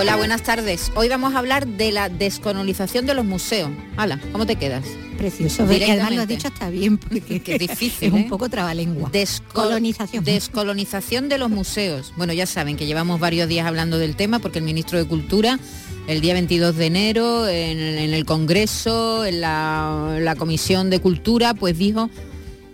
Hola, buenas tardes. Hoy vamos a hablar de la descolonización de los museos. Hala, ¿cómo te quedas? Precioso. Y además lo has dicho está bien, porque es difícil. Es un ¿eh? poco trabalengua. Descolonización. Descolonización de los museos. Bueno, ya saben que llevamos varios días hablando del tema porque el ministro de Cultura el día 22 de enero en, el Congreso, en la, la Comisión de Cultura, pues dijo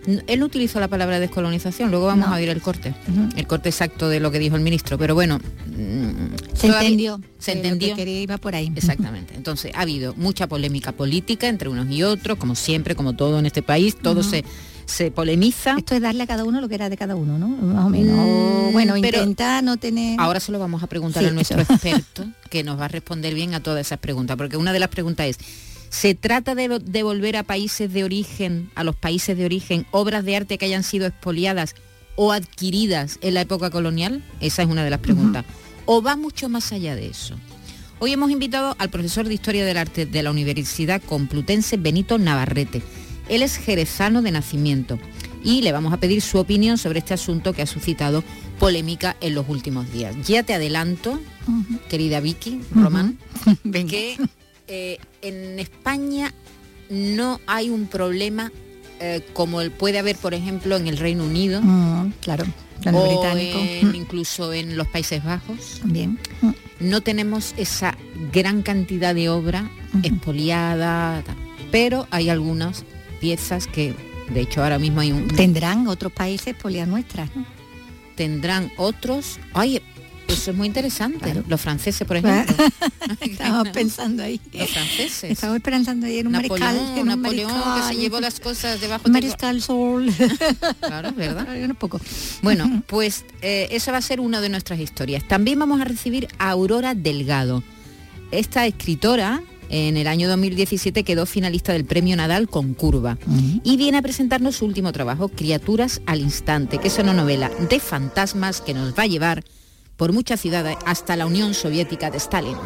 él no utilizó la palabra descolonización, luego vamos a oír el corte, el corte exacto de lo que dijo el ministro, pero bueno... Mm, se entendió. Se entendió. Que iba por ahí. Exactamente. Entonces, ha habido mucha polémica política entre unos y otros, como siempre, como todo en este país, todo se se polemiza. Esto es darle a cada uno lo que era de cada uno, ¿no? Más o menos. Mm, bueno, intenta no tener... Ahora se lo vamos a preguntar a nuestro experto, que nos va a responder bien a todas esas preguntas, porque una de las preguntas es, ¿Se trata de devolver a países de origen, a los países de origen, obras de arte que hayan sido expoliadas o adquiridas en la época colonial? Esa es una de las preguntas. ¿O va mucho más allá de eso? Hoy hemos invitado al profesor de Historia del Arte de la Universidad Complutense, Benito Navarrete. Él es jerezano de nacimiento y le vamos a pedir su opinión sobre este asunto que ha suscitado polémica en los últimos días. Ya te adelanto, querida Vicky, Román, que eh, en España no hay un problema eh, como el puede haber, por ejemplo, en el Reino Unido. Mm, claro. O mm. incluso en los Países Bajos. También. Mm. No tenemos esa gran cantidad de obra expoliada, pero hay algunas piezas que, de hecho, ahora mismo hay un... ¿Tendrán otros países expoliadas nuestras? Tendrán otros... Ay, eso es muy interesante. Los franceses, por ejemplo. Estamos pensando ahí. Los franceses. Estamos pensando ahí en un Napoleón, mariscal. Napoleón que se llevó las cosas debajo de Mariscal Sol. claro, ¿verdad? Un poco. Bueno, pues eh, esa va a ser una de nuestras historias. También vamos a recibir a Aurora Delgado. Esta escritora en el año 2017 quedó finalista del Premio Nadal con Curva y viene a presentarnos su último trabajo, Criaturas al Instante, que es una novela de fantasmas que nos va a llevar por muchas ciudades hasta la Unión Soviética de Stalin.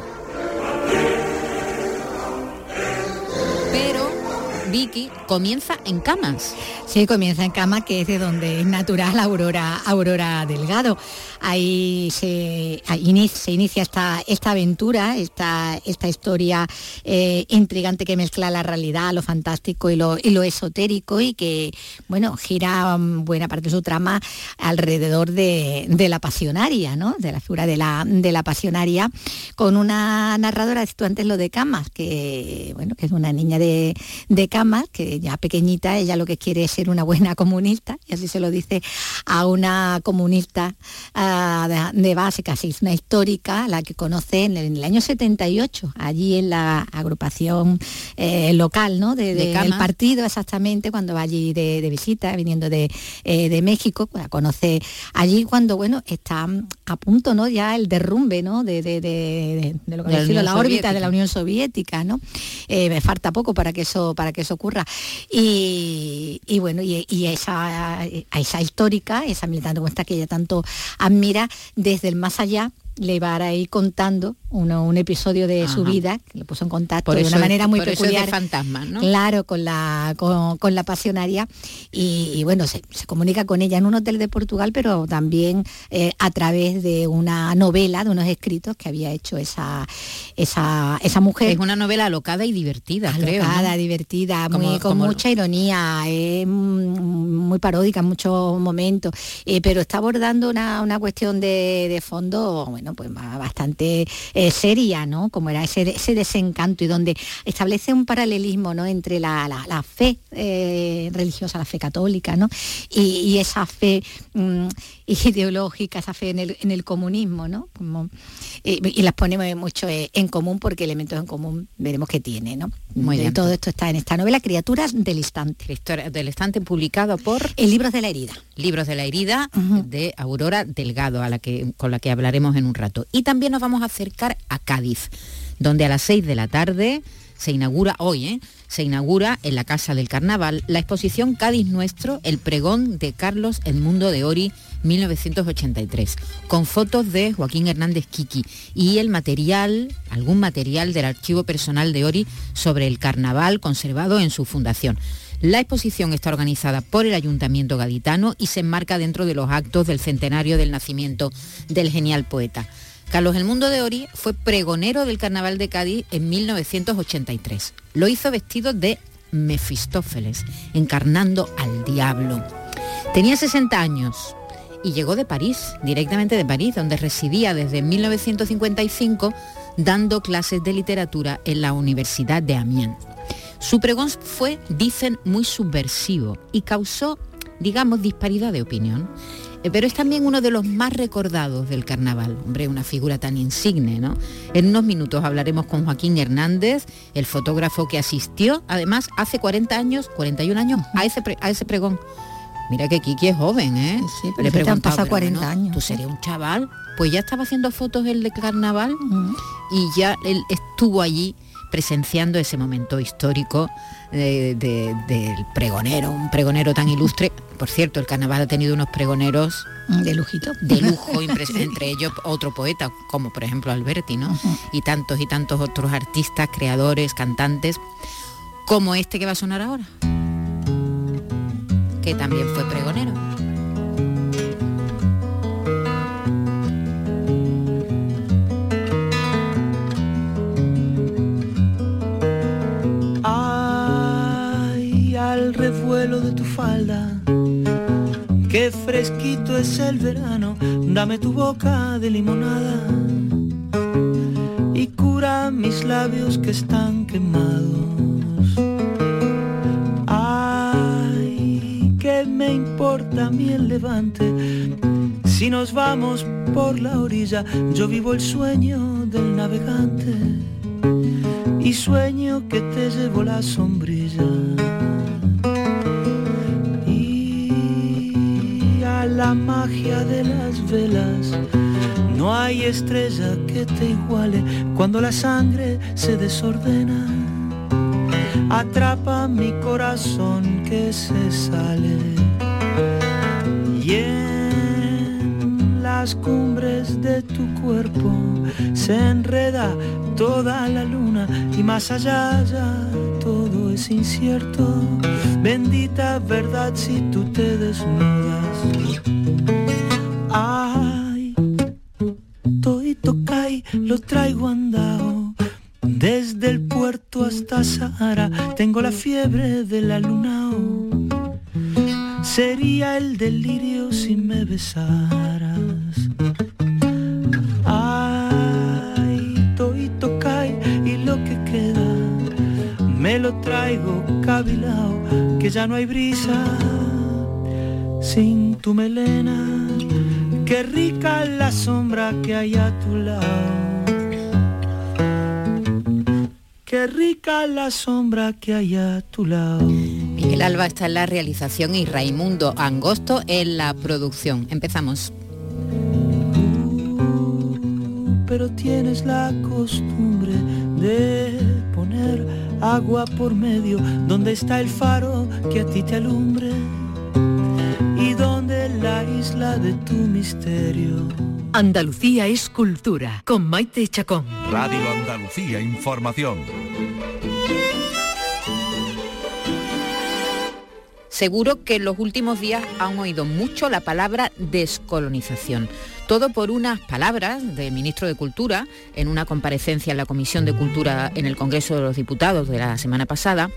Vicky comienza en camas. Sí, comienza en cama, que es de donde es natural Aurora, Aurora Delgado. Ahí se, inicia, esta, aventura, esta, historia eh, intrigante que mezcla la realidad, lo fantástico y lo, esotérico y que, bueno, gira mm, buena parte de su trama alrededor de, la pasionaria, ¿no? De la figura de la, de la pasionaria, con una narradora, tú antes lo de Camas, que, bueno, que es una niña de, de Camas, que ya pequeñita, ella lo que quiere es ser una buena comunista, y así se lo dice a una comunista ah, de, base, casi una histórica, la que conoce en el, año 78, allí en la agrupación eh, local ¿no? de, del partido, exactamente, cuando va allí de, visita, viniendo de, eh, México, pues, la conoce allí cuando, bueno, está a punto, ¿no? Ya el derrumbe, ¿no? De, lo que decirlo, la órbita de la Unión Soviética, ¿no? Eh, me falta poco para que eso, para que eso ocurra. Y, bueno, y, esa, a esa histórica, esa militante esta que ella tanto admira, desde el más allá, le va a ir contando un episodio de su vida, que le puso en contacto de una manera muy peculiar. fantasma, ¿no? Claro, con la, con, la pasionaria. Y, bueno, se, comunica con ella en un hotel de Portugal, pero también eh, a través de una novela, de unos escritos que había hecho esa, esa, esa mujer. Es una novela alocada y divertida, alocada, divertida, muy, con mucha ironía, muy paródica en muchos momentos, eh, pero está abordando una, una cuestión de, de fondo, bueno, pues bastante eh, seria, ¿no? Como era ese, ese, desencanto y donde establece un paralelismo, ¿no? Entre la, fe eh, religiosa, la fe católica, ¿no? Y, esa fe mm, ideológica, esa fe en el, comunismo, ¿no? Como, eh, y las ponemos mucho en común porque elementos en común veremos que tiene, ¿no? Muy Todo esto está en esta novela, Criaturas del Instante. historia del Instante publicado por... El Libros de la Herida. Libros de la Herida de Aurora Delgado, a la que, con la que hablaremos en un rato. Y también nos vamos a acercar a Cádiz. donde a las 6 de la tarde se inaugura hoy, ¿eh? se inaugura en la Casa del Carnaval la exposición Cádiz Nuestro, el pregón de Carlos Edmundo de Ori 1983, con fotos de Joaquín Hernández Kiki y el material, algún material del archivo personal de Ori sobre el carnaval conservado en su fundación. La exposición está organizada por el Ayuntamiento Gaditano y se enmarca dentro de los actos del centenario del nacimiento del genial poeta. Carlos El Mundo de Ori fue pregonero del Carnaval de Cádiz en 1983. Lo hizo vestido de Mefistófeles, encarnando al diablo. Tenía 60 años y llegó de París, directamente de París, donde residía desde 1955 dando clases de literatura en la Universidad de Amiens. Su pregón fue, dicen, muy subversivo y causó, digamos, disparidad de opinión. Eh, pero es también uno de los más recordados del carnaval. Hombre, una figura tan insigne, ¿no? En unos minutos hablaremos con Joaquín Hernández, el fotógrafo que asistió, además, hace 40 años, 41 años, a ese, a ese pregón. Mira que Kiki es joven, ¿eh? Sí, pero Le han pasado 40 años. Tú serías un chaval. Pues ya estaba haciendo fotos el de carnaval y ya él estuvo allí presenciando ese momento histórico del pregonero, un pregonero tan ilustre. Por cierto, el carnaval ha tenido unos pregoneros de lujito. De lujo, entre ellos otro poeta, como por ejemplo Alberti, ¿no? Y tantos y tantos otros artistas, creadores, cantantes, como este que va a sonar ahora, que también fue pregonero. revuelo de tu falda. Qué fresquito es el verano, dame tu boca de limonada y cura mis labios que están quemados. Me importa a mí el levante? Si nos vamos por la orilla, yo vivo el sueño del navegante y sueño que te llevo la sombrilla. la magia de las velas. No hay estrella que te iguale cuando la sangre se desordena. Atrapa mi corazón que se sale. Y en las cumbres de tu cuerpo se enreda toda la luna y más allá ya todo es incierto. Bendita verdad si tú te desnudas. Ay, toito cae, lo traigo andado. Tengo la fiebre de la luna. Sería el delirio si me besaras. me lo traigo cabilao, que ya no hay brisa sin tu melena, qué rica la sombra que hay a tu lado. Qué rica la sombra que hay a tu lado. Miguel Alba está en la realización y Raimundo Angosto en la producción. Empezamos. pero tienes la costumbre de poner agua por medio, donde está el faro que a ti te alumbre y donde la isla de tu misterio. Andalucía es cultura, con Maite Chacón. Radio Andalucía Información. Seguro que en los últimos días han oído mucho la palabra descolonización. Todo por unas palabras del ministro de Cultura en una comparecencia en la Comisión de Cultura en el Congreso de los Diputados de la semana pasada,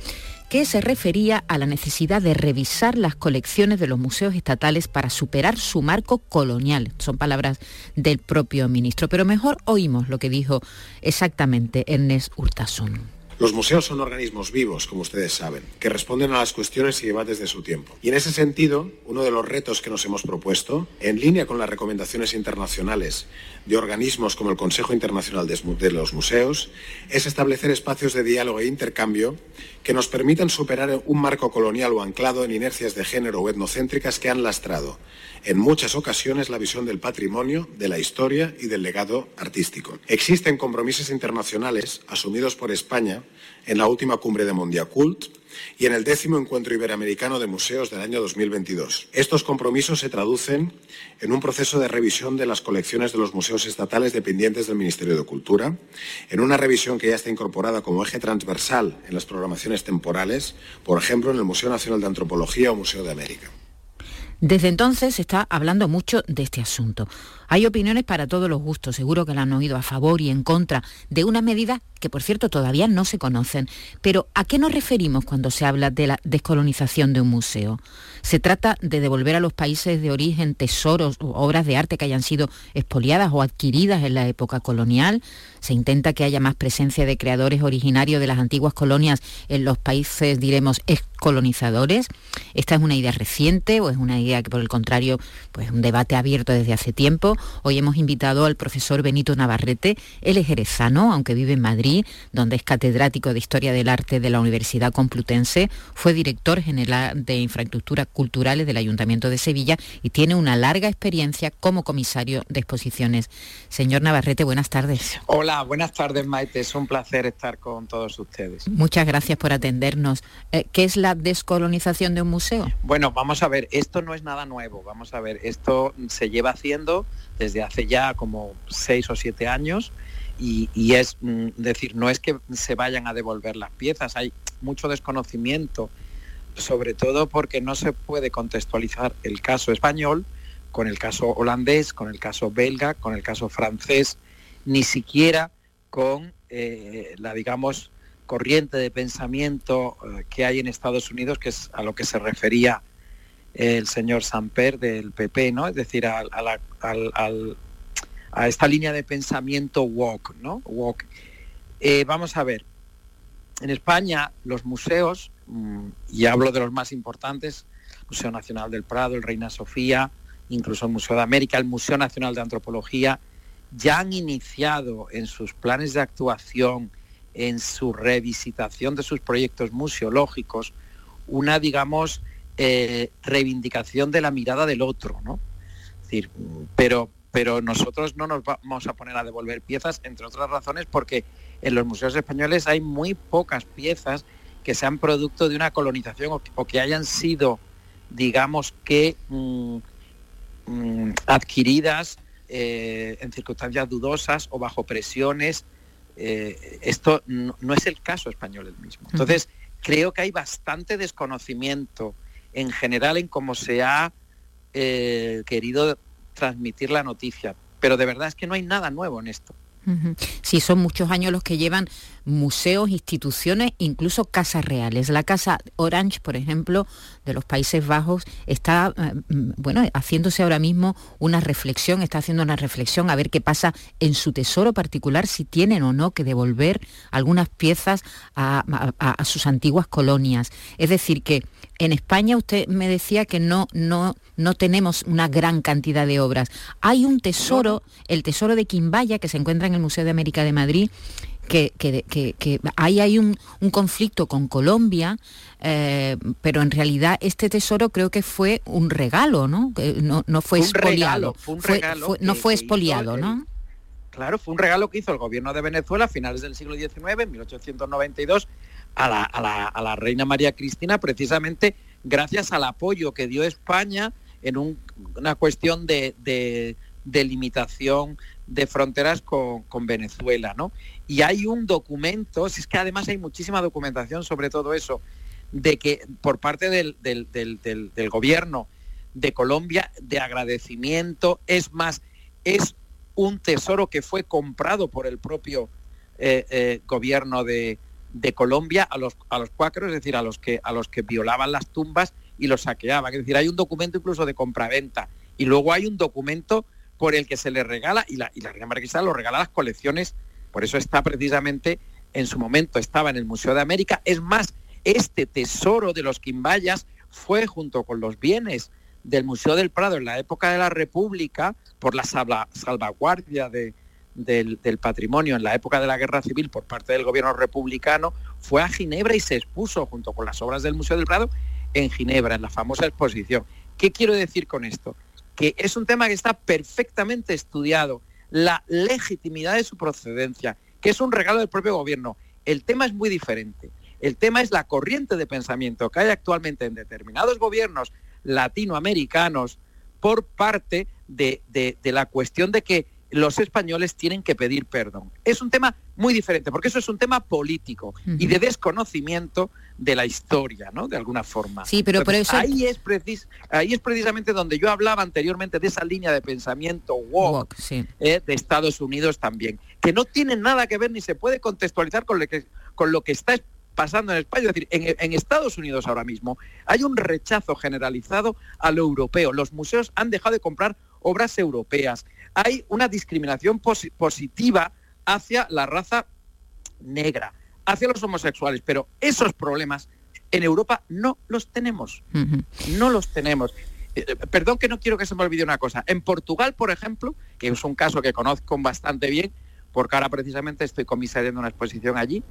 que se refería a la necesidad de revisar las colecciones de los museos estatales para superar su marco colonial. Son palabras del propio ministro. Pero mejor oímos lo que dijo exactamente Ernest Urtasun Los museos son organismos vivos, como ustedes saben, que responden a las cuestiones y debates de su tiempo. Y en ese sentido, uno de los retos que nos hemos propuesto, en línea con las recomendaciones internacionales de organismos como el Consejo Internacional de los Museos, es establecer espacios de diálogo e intercambio que nos permitan superar un marco colonial o anclado en inercias de género o etnocéntricas que han lastrado en muchas ocasiones la visión del patrimonio, de la historia y del legado artístico. Existen compromisos internacionales asumidos por España en la última cumbre de Mondiacult y en el décimo encuentro iberoamericano de museos del año 2022. Estos compromisos se traducen en un proceso de revisión de las colecciones de los museos estatales dependientes del Ministerio de Cultura, en una revisión que ya está incorporada como eje transversal en las programaciones temporales, por ejemplo en el Museo Nacional de Antropología o Museo de América. Desde entonces se está hablando mucho de este asunto. Hay opiniones para todos los gustos, seguro que la han oído a favor y en contra de una medida que por cierto todavía no se conocen. Pero ¿a qué nos referimos cuando se habla de la descolonización de un museo? ¿Se trata de devolver a los países de origen tesoros o obras de arte que hayan sido expoliadas o adquiridas en la época colonial? ¿Se intenta que haya más presencia de creadores originarios de las antiguas colonias en los países, diremos, excolonizadores? ¿Esta es una idea reciente o es una idea que por el contrario, pues un debate abierto desde hace tiempo? Hoy hemos invitado al profesor Benito Navarrete, él es jerezano, aunque vive en Madrid donde es catedrático de Historia del Arte de la Universidad Complutense, fue director general de Infraestructuras Culturales del Ayuntamiento de Sevilla y tiene una larga experiencia como comisario de exposiciones. Señor Navarrete, buenas tardes. Hola, buenas tardes Maite, es un placer estar con todos ustedes. Muchas gracias por atendernos. Eh, ¿Qué es la descolonización de un museo? Bueno, vamos a ver, esto no es nada nuevo, vamos a ver, esto se lleva haciendo desde hace ya como seis o siete años y, es mm, decir, no es que se vayan a devolver las piezas, hay mucho desconocimiento, sobre todo porque no se puede contextualizar el caso español con el caso holandés, con el caso belga, con el caso francés, ni siquiera con eh, la, digamos, corriente de pensamiento eh, que hay en Estados Unidos, que es a lo que se refería el señor Samper del PP, ¿no? Es decir, a esta línea de pensamiento walk, ¿no? Walk. Eh, vamos a ver, en España los museos, mm, y hablo de los más importantes, Museo Nacional del Prado, el Reina Sofía, incluso el Museo de América, el Museo Nacional de Antropología, ya han iniciado en sus planes de actuación, en su revisitación de sus proyectos museológicos, una, digamos, eh, reivindicación de la mirada del otro, ¿no? Es decir, pero pero nosotros no nos vamos a poner a devolver piezas, entre otras razones porque en los museos españoles hay muy pocas piezas que sean producto de una colonización o, que hayan sido, digamos que, mm, mm, adquiridas eh, en circunstancias dudosas o bajo presiones. Eh, esto no, es el caso español el mismo. Entonces, creo que hay bastante desconocimiento en general en cómo se ha eh, querido transmitir la noticia. Pero de verdad es que no hay nada nuevo en esto. Sí, son muchos años los que llevan museos, instituciones, incluso casas reales. La casa Orange, por ejemplo, de los Países Bajos, está eh, mm, bueno, haciéndose ahora mismo una reflexión, está haciendo una reflexión a ver qué pasa en su tesoro particular, si tienen o no que devolver algunas piezas a sus antiguas colonias. Es decir, que en España usted me decía que no, no, no tenemos una gran cantidad de obras. Hay un tesoro, el tesoro de Quimbaya, que se encuentra en el Museo de América de Madrid, que, ahí hay un, conflicto con Colombia, eh, pero en realidad este tesoro creo que fue un regalo, ¿no? No, no fue, expoliado. no fue expoliado, ¿no? Claro, fue un regalo que hizo el gobierno de Venezuela a finales del siglo XIX, en 1892, a la, reina María Cristina precisamente gracias al apoyo que dio España en una cuestión de, de, limitación de fronteras con, Venezuela. ¿no? Y hay un documento, si es que además hay muchísima documentación sobre todo eso, de que por parte del, gobierno de Colombia de agradecimiento, es más, es un tesoro que fue comprado por el propio eh, eh, gobierno de, de Colombia a los, a los cuáqueros, es decir, a los, que, a los que violaban las tumbas y los saqueaban. Es decir, hay un documento incluso de compraventa y luego hay un documento por el que se le regala, y la, y Reina Marquesa lo regala a las colecciones, por eso está precisamente en su momento estaba en el Museo de América. Es más, este tesoro de los quimbayas fue junto con los bienes del Museo del Prado en la época de la República, por la salvaguardia del, patrimonio en la época de la Guerra Civil por parte del gobierno republicano, fue a Ginebra y se expuso junto con las obras del Museo del Prado en Ginebra, en la famosa exposición. ¿Qué quiero decir con esto? Que es un tema que está perfectamente estudiado, la legitimidad de su procedencia, que es un regalo del propio gobierno. El tema es muy diferente. El tema es la corriente de pensamiento que hay actualmente en determinados gobiernos latinoamericanos por parte de, la cuestión de que los españoles tienen que pedir perdón. Es un tema muy diferente, porque eso es un tema político y de desconocimiento de la historia, ¿no? De alguna forma. Sí, pero por eso... Ahí es, ahí es precisamente donde yo hablaba anteriormente de esa línea de pensamiento woke, eh, de Estados Unidos también, que no tiene nada que ver ni se puede contextualizar con lo que, con lo que está pasando en España. Es decir, en, Estados Unidos ahora mismo hay un rechazo generalizado a lo europeo. Los museos han dejado de comprar obras europeas. Hay una discriminación positiva hacia la raza negra, hacia los homosexuales, pero esos problemas en Europa no los tenemos. No los tenemos. Eh, eh, perdón que no quiero que se me olvide una cosa. En Portugal, por ejemplo, que es un caso que conozco bastante bien, porque ahora precisamente estoy comisariando una exposición allí,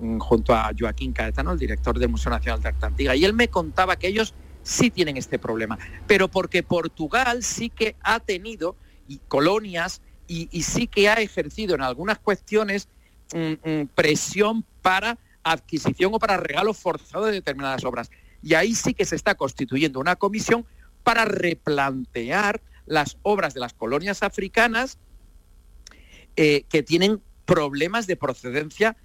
Mm, junto a Joaquín Caetano, el director del Museo Nacional de Arte Antigua, y él me contaba que ellos sí tienen este problema, pero porque Portugal sí que ha tenido colonias y, sí que ha ejercido en algunas cuestiones presión para adquisición o para regalo forzado de determinadas obras. Y ahí sí que se está constituyendo una comisión para replantear las obras de las colonias africanas eh, que tienen problemas de procedencia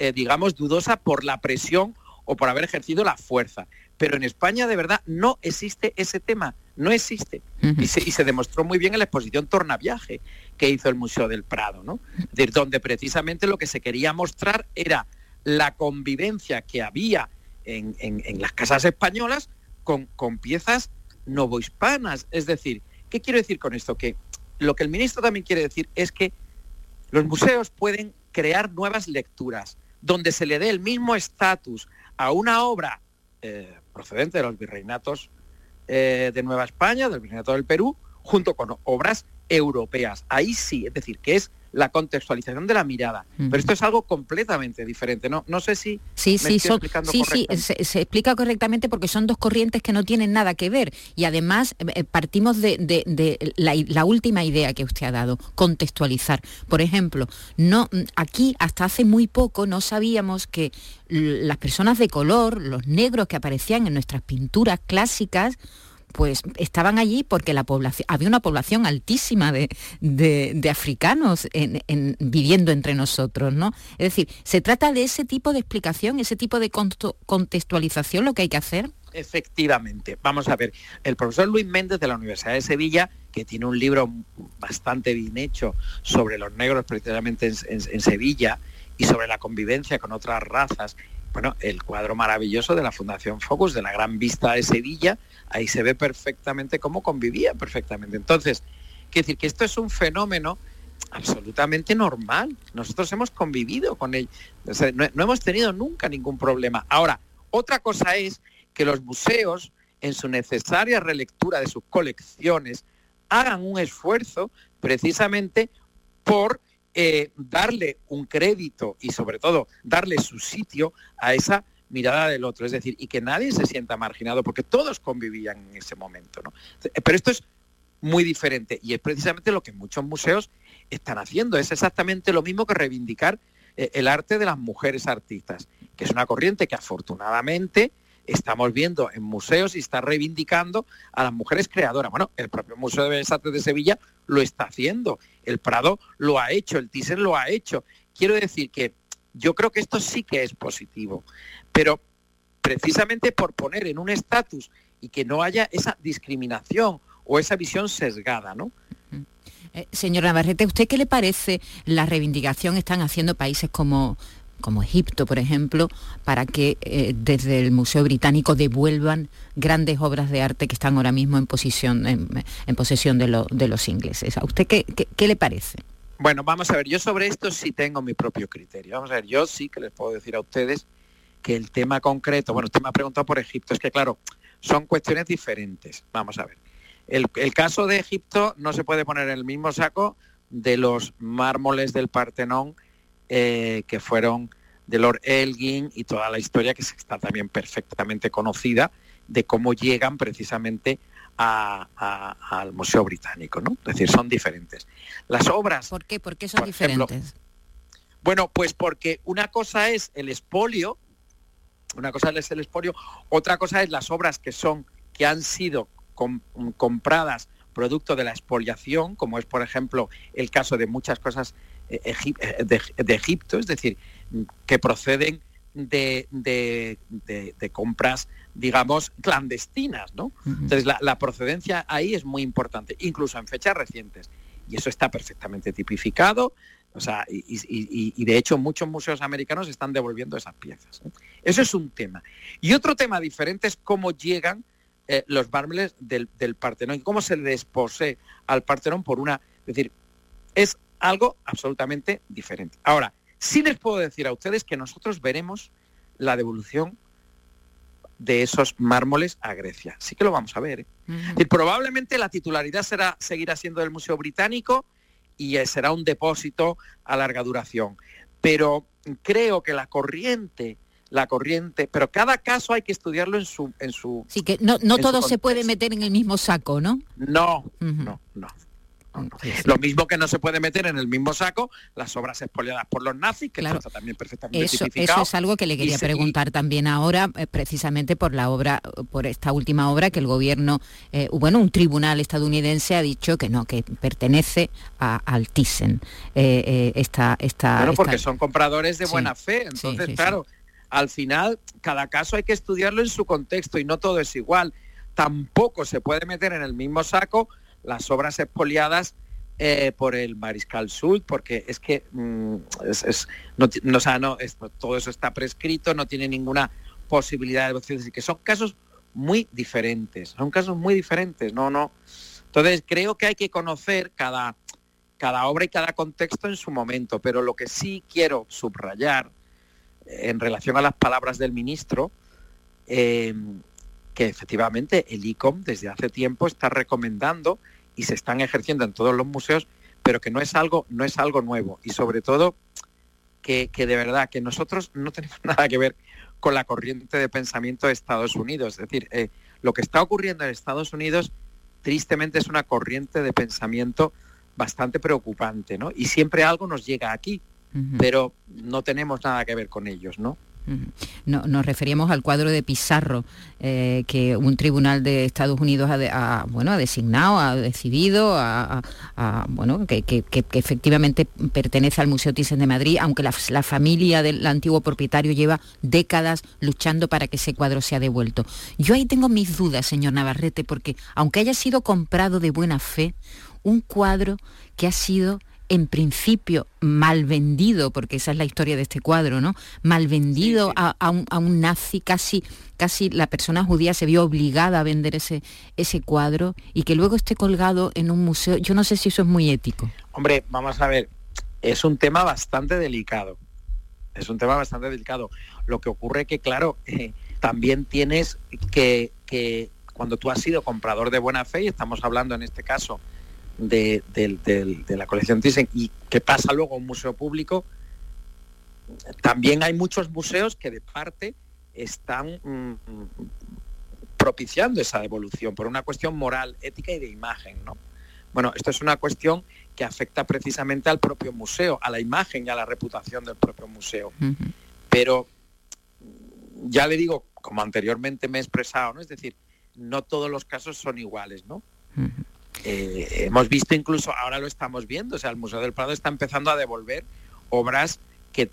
eh, digamos, dudosa por la presión o por haber ejercido la fuerza. Pero en España de verdad no existe ese tema, no existe. y, se, demostró muy bien en la exposición Tornaviaje que hizo el Museo del Prado, ¿no? De donde precisamente lo que se quería mostrar era la convivencia que había en, las casas españolas con, con piezas novohispanas. Es decir, ¿qué quiero decir con esto? Que lo que el ministro también quiere decir es que los museos pueden crear nuevas lecturas, donde se le dé el mismo estatus a una obra eh, procedente de los virreinatos eh, de Nueva España, del virreinato del Perú, junto con obras europeas. Ahí sí, es decir, que es la contextualización de la mirada. Pero esto es algo completamente diferente. No, no sé si sí, sí, sí, sí se, explica correctamente porque son dos corrientes que no tienen nada que ver. Y además eh, eh, partimos de, la, última idea que usted ha dado, contextualizar. Por ejemplo, no, aquí hasta hace muy poco no sabíamos que las personas de color, los negros que aparecían en nuestras pinturas clásicas, pues estaban allí porque la población, había una población altísima de, africanos viviendo entre nosotros, ¿no? Es decir, ¿se trata de ese tipo de explicación, ese tipo de contextualización lo que hay que hacer? Efectivamente. Vamos a ver, el profesor Luis Méndez de la Universidad de Sevilla, que tiene un libro bastante bien hecho sobre los negros precisamente en Sevilla y sobre la convivencia con otras razas, bueno, el cuadro maravilloso de la Fundación Focus, de la Gran Vista de Sevilla, ahí se ve perfectamente cómo convivían perfectamente. Entonces, quiero decir que esto es un fenómeno absolutamente normal. Nosotros hemos convivido con él. no, hemos tenido nunca ningún problema. Ahora, otra cosa es que los museos, en su necesaria relectura de sus colecciones, hagan un esfuerzo precisamente por eh, darle un crédito y sobre todo darle su sitio a esa mirada del otro, es decir, y que nadie se sienta marginado, porque todos convivían en ese momento. ¿no? Pero esto es muy diferente y es precisamente lo que muchos museos están haciendo, es exactamente lo mismo que reivindicar eh, el arte de las mujeres artistas, que es una corriente que afortunadamente estamos viendo en museos y está reivindicando a las mujeres creadoras. Bueno, el propio Museo de Bellas Artes de Sevilla lo está haciendo, el Prado lo ha hecho, el Thyssen lo ha hecho. Quiero decir que yo creo que esto sí que es positivo pero precisamente por poner en un estatus y que no haya esa discriminación o esa visión sesgada, ¿no? Eh, señora Navarrete, ¿usted qué le parece la reivindicación están haciendo países como, como Egipto, por ejemplo, para que eh, desde el Museo Británico devuelvan grandes obras de arte que están ahora mismo en, posición, en, posesión de, los ingleses? ¿A usted qué, qué le parece? Bueno, vamos a ver, yo sobre esto sí tengo mi propio criterio. Vamos a ver, yo sí que les puedo decir a ustedes que el tema concreto, bueno, usted me ha preguntado por Egipto, es que claro, son cuestiones diferentes. Vamos a ver. El, caso de Egipto no se puede poner en el mismo saco de los mármoles del Partenón eh, que fueron de Lord Elgin y toda la historia que está también perfectamente conocida de cómo llegan precisamente al Museo Británico, ¿no? Es decir, son diferentes. Las obras... ¿Por qué? ¿Por qué son diferentes? bueno, pues porque una cosa es el espolio, una cosa es el espolio, otra cosa es las obras que son, que han sido compradas producto de la expoliación, como es por ejemplo el caso de muchas cosas eh, de, Egipto, es decir, que proceden de, compras, digamos, clandestinas, ¿no? Entonces la, procedencia ahí es muy importante, incluso en fechas recientes. Y eso está perfectamente tipificado, o sea, y, de hecho muchos museos americanos están devolviendo esas piezas. Eso es un tema. Y otro tema diferente es cómo llegan eh, los mármoles del, del, Partenón y cómo se desposee al Partenón por una... Es decir, es algo absolutamente diferente. Ahora, sí les puedo decir a ustedes que nosotros veremos la devolución de esos mármoles a Grecia. Sí que lo vamos a ver. ¿eh? y probablemente la titularidad será, seguirá siendo del Museo Británico y eh, será un depósito a larga duración. Pero creo que la corriente la corriente, pero cada caso hay que estudiarlo en su en su Sí que no no todo se puede meter en el mismo saco, ¿no? No, no, no. Lo mismo que no se puede meter en el mismo saco las obras expoliadas por los nazis, que está también perfectamente eso, Eso es algo que le quería preguntar también ahora, eh, precisamente por la obra, por esta última obra que el gobierno, eh, bueno, un tribunal estadounidense ha dicho que no, que pertenece a, al Thyssen. Eh, esta, esta, porque son compradores de buena fe, entonces, claro, al final cada caso hay que estudiarlo en su contexto y no todo es igual. Tampoco se puede meter en el mismo saco las obras expoliadas eh, por el mariscal Sult, porque es que mm, es, no, no, todo eso está prescrito, no tiene ninguna posibilidad de decir que son casos muy diferentes, son casos muy diferentes, no, no. Entonces creo que hay que conocer cada, cada obra y cada contexto en su momento, pero lo que sí quiero subrayar eh, en relación a las palabras del ministro, eh, que efectivamente el ICOM desde hace tiempo está recomendando y se están ejerciendo en todos los museos, pero que no es algo, no es algo nuevo. Y sobre todo que, de verdad que nosotros no tenemos nada que ver con la corriente de pensamiento de Estados Unidos. Es decir, eh, lo que está ocurriendo en Estados Unidos tristemente es una corriente de pensamiento bastante preocupante, ¿no? Y siempre algo nos llega aquí, pero no tenemos nada que ver con ellos, ¿no? No, nos referíamos al cuadro de Pizarro eh, que un tribunal de Estados Unidos ha, bueno, ha designado, ha decidido, bueno, que, efectivamente pertenece al Museo Thyssen de Madrid, aunque la, familia del antiguo propietario lleva décadas luchando para que ese cuadro sea devuelto. Yo ahí tengo mis dudas, señor Navarrete, porque aunque haya sido comprado de buena fe, un cuadro que ha sido en principio mal vendido, porque esa es la historia de este cuadro, ¿no? Mal vendido A, un, nazi, casi, casi la persona judía se vio obligada a vender ese, ese cuadro y que luego esté colgado en un museo. Yo no sé si eso es muy ético. Hombre, vamos a ver, es un tema bastante delicado. Es un tema bastante delicado. Lo que ocurre que, claro, eh, también tienes que, que cuando tú has sido comprador de buena fe, y estamos hablando en este caso de, la colección Thyssen y que pasa luego a un museo público, también hay muchos museos que de parte están mm, propiciando esa evolución por una cuestión moral, ética y de imagen. ¿no? Bueno, esto es una cuestión que afecta precisamente al propio museo, a la imagen y a la reputación del propio museo. Pero ya le digo, como anteriormente me he expresado, ¿no? es decir, no todos los casos son iguales, ¿no? Eh, hemos visto incluso, ahora lo estamos viendo, o sea, el Museo del Prado está empezando a devolver obras que,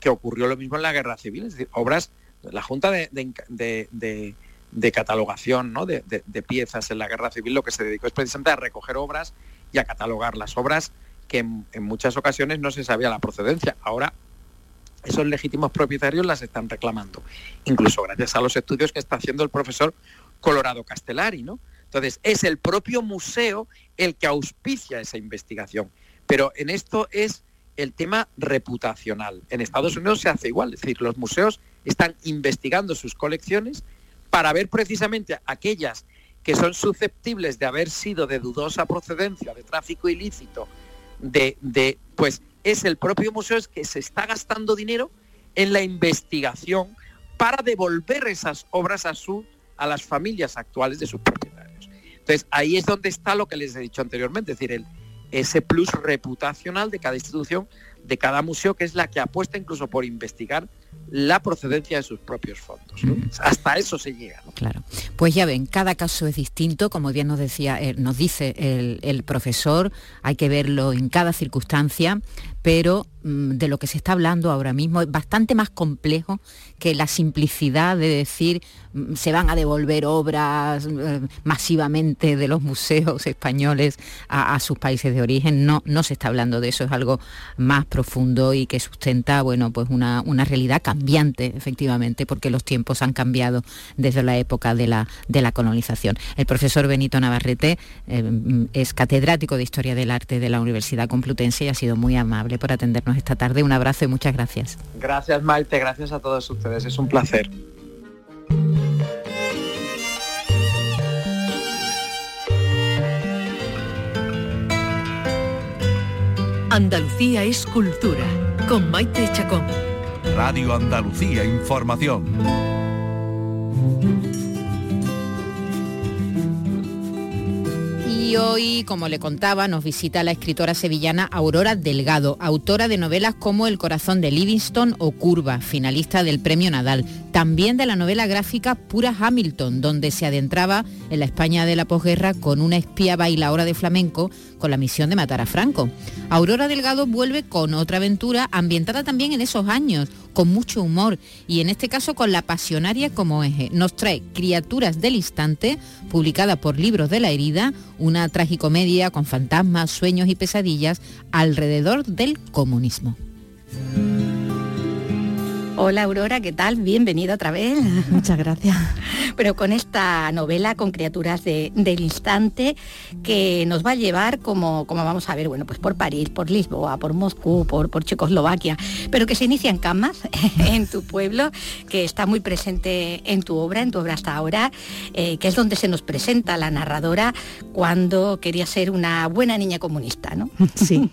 que ocurrió lo mismo en la Guerra Civil, es decir, obras, la Junta de, de, catalogación ¿no? de, piezas en la Guerra Civil lo que se dedicó es precisamente a recoger obras y a catalogar las obras que en, muchas ocasiones no se sabía la procedencia. Ahora esos legítimos propietarios las están reclamando, incluso gracias a los estudios que está haciendo el profesor Colorado Castellari, ¿no? Entonces, es el propio museo el que auspicia esa investigación. Pero en esto es el tema reputacional. En Estados Unidos se hace igual, es decir, los museos están investigando sus colecciones para ver precisamente aquellas que son susceptibles de haber sido de dudosa procedencia, de tráfico ilícito, de, pues es el propio museo que se está gastando dinero en la investigación para devolver esas obras a, su, a las familias actuales de sus propietarios. Entonces, ahí es donde está lo que les he dicho anteriormente, es decir, el, ese plus reputacional de cada institución, de cada museo, que es la que apuesta incluso por investigar la procedencia de sus propios fondos. Hasta eso se llega. Claro. Pues ya ven, cada caso es distinto, como bien nos decía, eh, nos dice el, profesor, hay que verlo en cada circunstancia, pero mm, de lo que se está hablando ahora mismo es bastante más complejo que la simplicidad de decir mm, se van a devolver obras eh, masivamente de los museos españoles a, sus países de origen. No, no se está hablando de eso, es algo más profundo y que sustenta bueno, pues una, una realidad cambiante, efectivamente, porque los tiempos han cambiado desde la época de la, de la colonización. El profesor Benito Navarrete eh, es catedrático de Historia del Arte de la Universidad Complutense y ha sido muy amable por atendernos esta tarde. Un abrazo y muchas gracias. Gracias Maite, gracias a todos ustedes, es un placer. Andalucía es cultura, con Maite Chacón. Radio Andalucía Información. Hoy, como le contaba, nos visita la escritora sevillana Aurora Delgado, autora de novelas como El corazón de Livingston o Curva, finalista del Premio Nadal. También de la novela gráfica Pura Hamilton, donde se adentraba en la España de la posguerra con una espía bailaora de flamenco con la misión de matar a Franco. Aurora Delgado vuelve con otra aventura ambientada también en esos años, con mucho humor y en este caso con la pasionaria como eje. Nos trae Criaturas del Instante, publicada por Libros de la Herida, una tragicomedia con fantasmas, sueños y pesadillas alrededor del comunismo. Hola Aurora, ¿qué tal? Bienvenida otra vez. Muchas gracias. Pero con esta novela, con criaturas del instante, que nos va a llevar, como, como vamos a ver, bueno, pues por París, por Lisboa, por Moscú, por, por Checoslovaquia, pero que se inicia en Camas, en tu pueblo, que está muy presente en tu obra, en tu obra hasta ahora, eh, que es donde se nos presenta la narradora cuando quería ser una buena niña comunista, ¿no? Sí.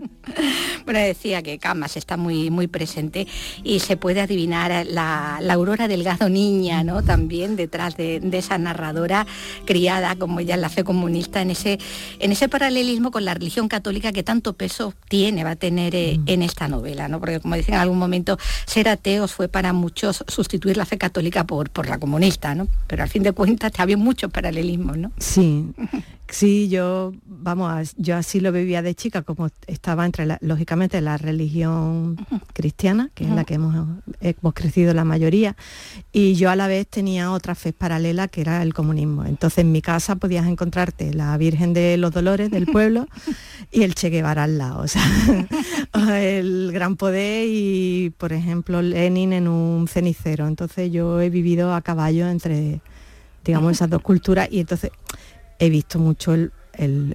bueno, decía que Camas está muy, muy presente y se puede adivinar la, Aurora Delgado niña, ¿no? También detrás de, esa narradora criada, como ella en la fe comunista, en ese, en ese paralelismo con la religión católica que tanto peso tiene, va a tener eh, mm. en esta novela, ¿no? Porque como dicen en algún momento, ser ateos fue para muchos sustituir la fe católica por, por la comunista, ¿no? Pero al fin de cuentas había muchos paralelismos, ¿no? Sí. Sí, yo, vamos, yo así lo vivía de chica, como estaba entre, lógicamente, la religión cristiana, que es la que hemos, hemos crecido la mayoría, y yo a la vez tenía otra fe paralela, que era el comunismo. Entonces en mi casa podías encontrarte la Virgen de los Dolores del pueblo y el Che Guevara al lado, o sea, el gran poder y, por ejemplo, Lenin en un cenicero. Entonces yo he vivido a caballo entre, digamos, esas dos culturas y entonces he visto mucho el,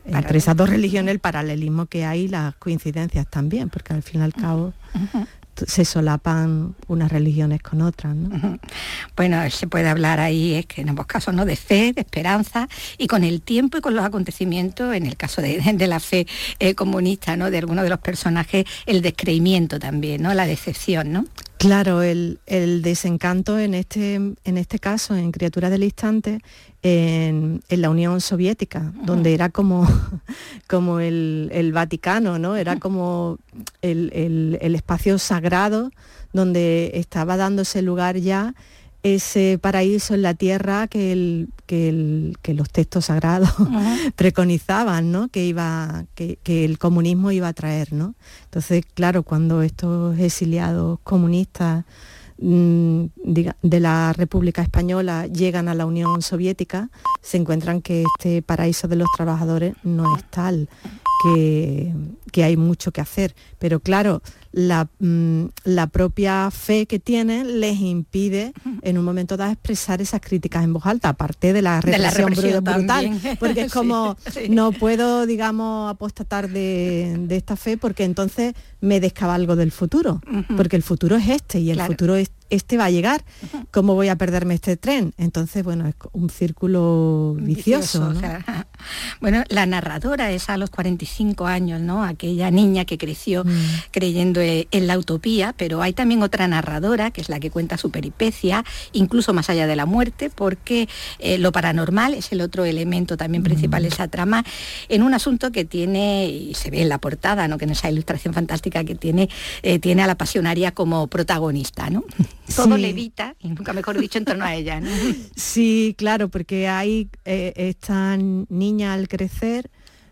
entre esas dos religiones el paralelismo que hay las coincidencias también, porque al fin y al cabo se solapan unas religiones con otras. Bueno, se puede hablar ahí, es que en ambos casos, ¿no? De fe, de esperanza, y con el tiempo y con los acontecimientos, en el caso de, la fe eh, comunista, ¿no? De algunos de los personajes, el descreimiento también, ¿no? La decepción, ¿no? Claro, el, desencanto en este, en este caso, en Criaturas del Instante, en, la Unión Soviética, donde era como, como el, Vaticano, ¿no? Era como el, espacio sagrado donde estaba dándose lugar ya ese paraíso en la tierra que, que, los textos sagrados preconizaban, ¿no? que, iba, que, el comunismo iba a traer. ¿no? Entonces, claro, cuando estos exiliados comunistas mm, de la República Española llegan a la Unión Soviética, se encuentran que este paraíso de los trabajadores no es tal, que, que hay mucho que hacer. Pero claro, la, mm, la, propia fe que tienen les impide en un momento dado expresar esas críticas en voz alta, aparte de la represión, brutal, porque es como no puedo, digamos, apostatar de, de, esta fe porque entonces me descabalgo del futuro, porque el futuro es este y el futuro es este va a llegar, ¿cómo voy a perderme este tren? Entonces, bueno, es un círculo vicioso. Bueno, la narradora es a los 45 años, ¿no? Aquella niña que creció mm. creyendo e, en la utopía, pero hay también otra narradora, que es la que cuenta su peripecia, incluso más allá de la muerte, porque eh, lo paranormal es el otro elemento también principal de mm. esa trama, en un asunto que tiene, y se ve en la portada, ¿no? que en esa ilustración fantástica que tiene, eh, tiene a la pasionaria como protagonista, ¿no? todo levita, y nunca mejor dicho, en torno a ella. Sí, claro, porque hay eh, esta niña al crecer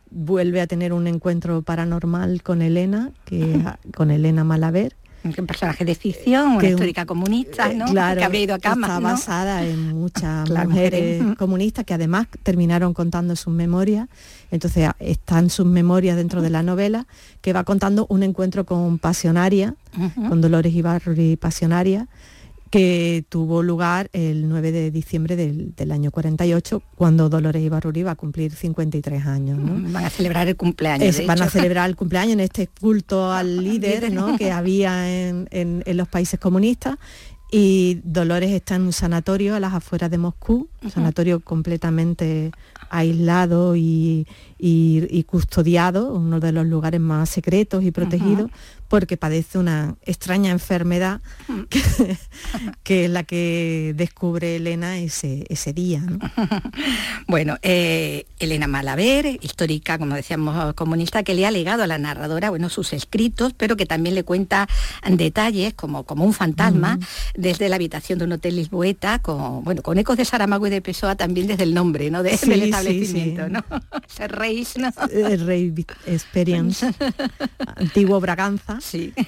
vuelve a tener un encuentro paranormal con Elena, que, con Elena Malaver, un personaje de ficción, una histórica comunista, ¿no? Claro, que habría ido a cama. Está basada en muchas mujeres comunistas que además terminaron contando sus memorias. Entonces están sus memorias dentro de la novela, que va contando un encuentro con Pasionaria, con Dolores Ibarri Pasionaria, que tuvo lugar el 9 de diciembre del, año 48, cuando Dolores Ibarruri va a cumplir 53 años. Mm, van a celebrar el cumpleaños. van a celebrar el cumpleaños en este culto al líder que había en, los países comunistas y Dolores está en un sanatorio a las afueras de Moscú, un sanatorio completamente aislado y, custodiado, uno de los lugares más secretos y protegidos, porque padece una extraña enfermedad que, es la que descubre Elena ese, ese día. bueno, eh, Elena Malaver, histórica, como decíamos, comunista, que le ha legado a la narradora bueno, sus escritos, pero que también le cuenta detalles como, como un fantasma desde la habitación de un hotel lisboeta, con, bueno, con ecos de Saramago y de Pessoa también desde el nombre ¿no? de, del establecimiento. ¿no? Ese rey, El Rey Experience, antiguo Braganza. Sí.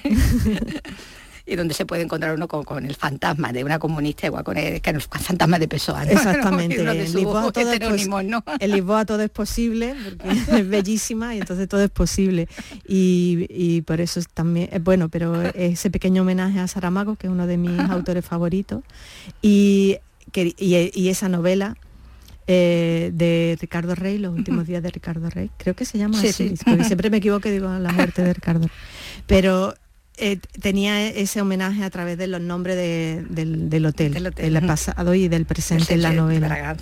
y donde se puede encontrar uno con, el fantasma de una comunista igual con el, que el fantasma de Pessoa. Exactamente. en, Lisboa todo es Lisboa todo es posible, porque es bellísima y entonces todo es posible. Y, por eso es también, eh, bueno, pero ese pequeño homenaje a Saramago, que es uno de mis autores favoritos, y, y, esa novela eh, de Ricardo Rey, Los últimos días de Ricardo Rey. Creo que se llama así, porque siempre me equivoco y digo la muerte de Ricardo. Pero eh, tenía ese homenaje a través de los nombres del, hotel, del pasado y del presente en la novela.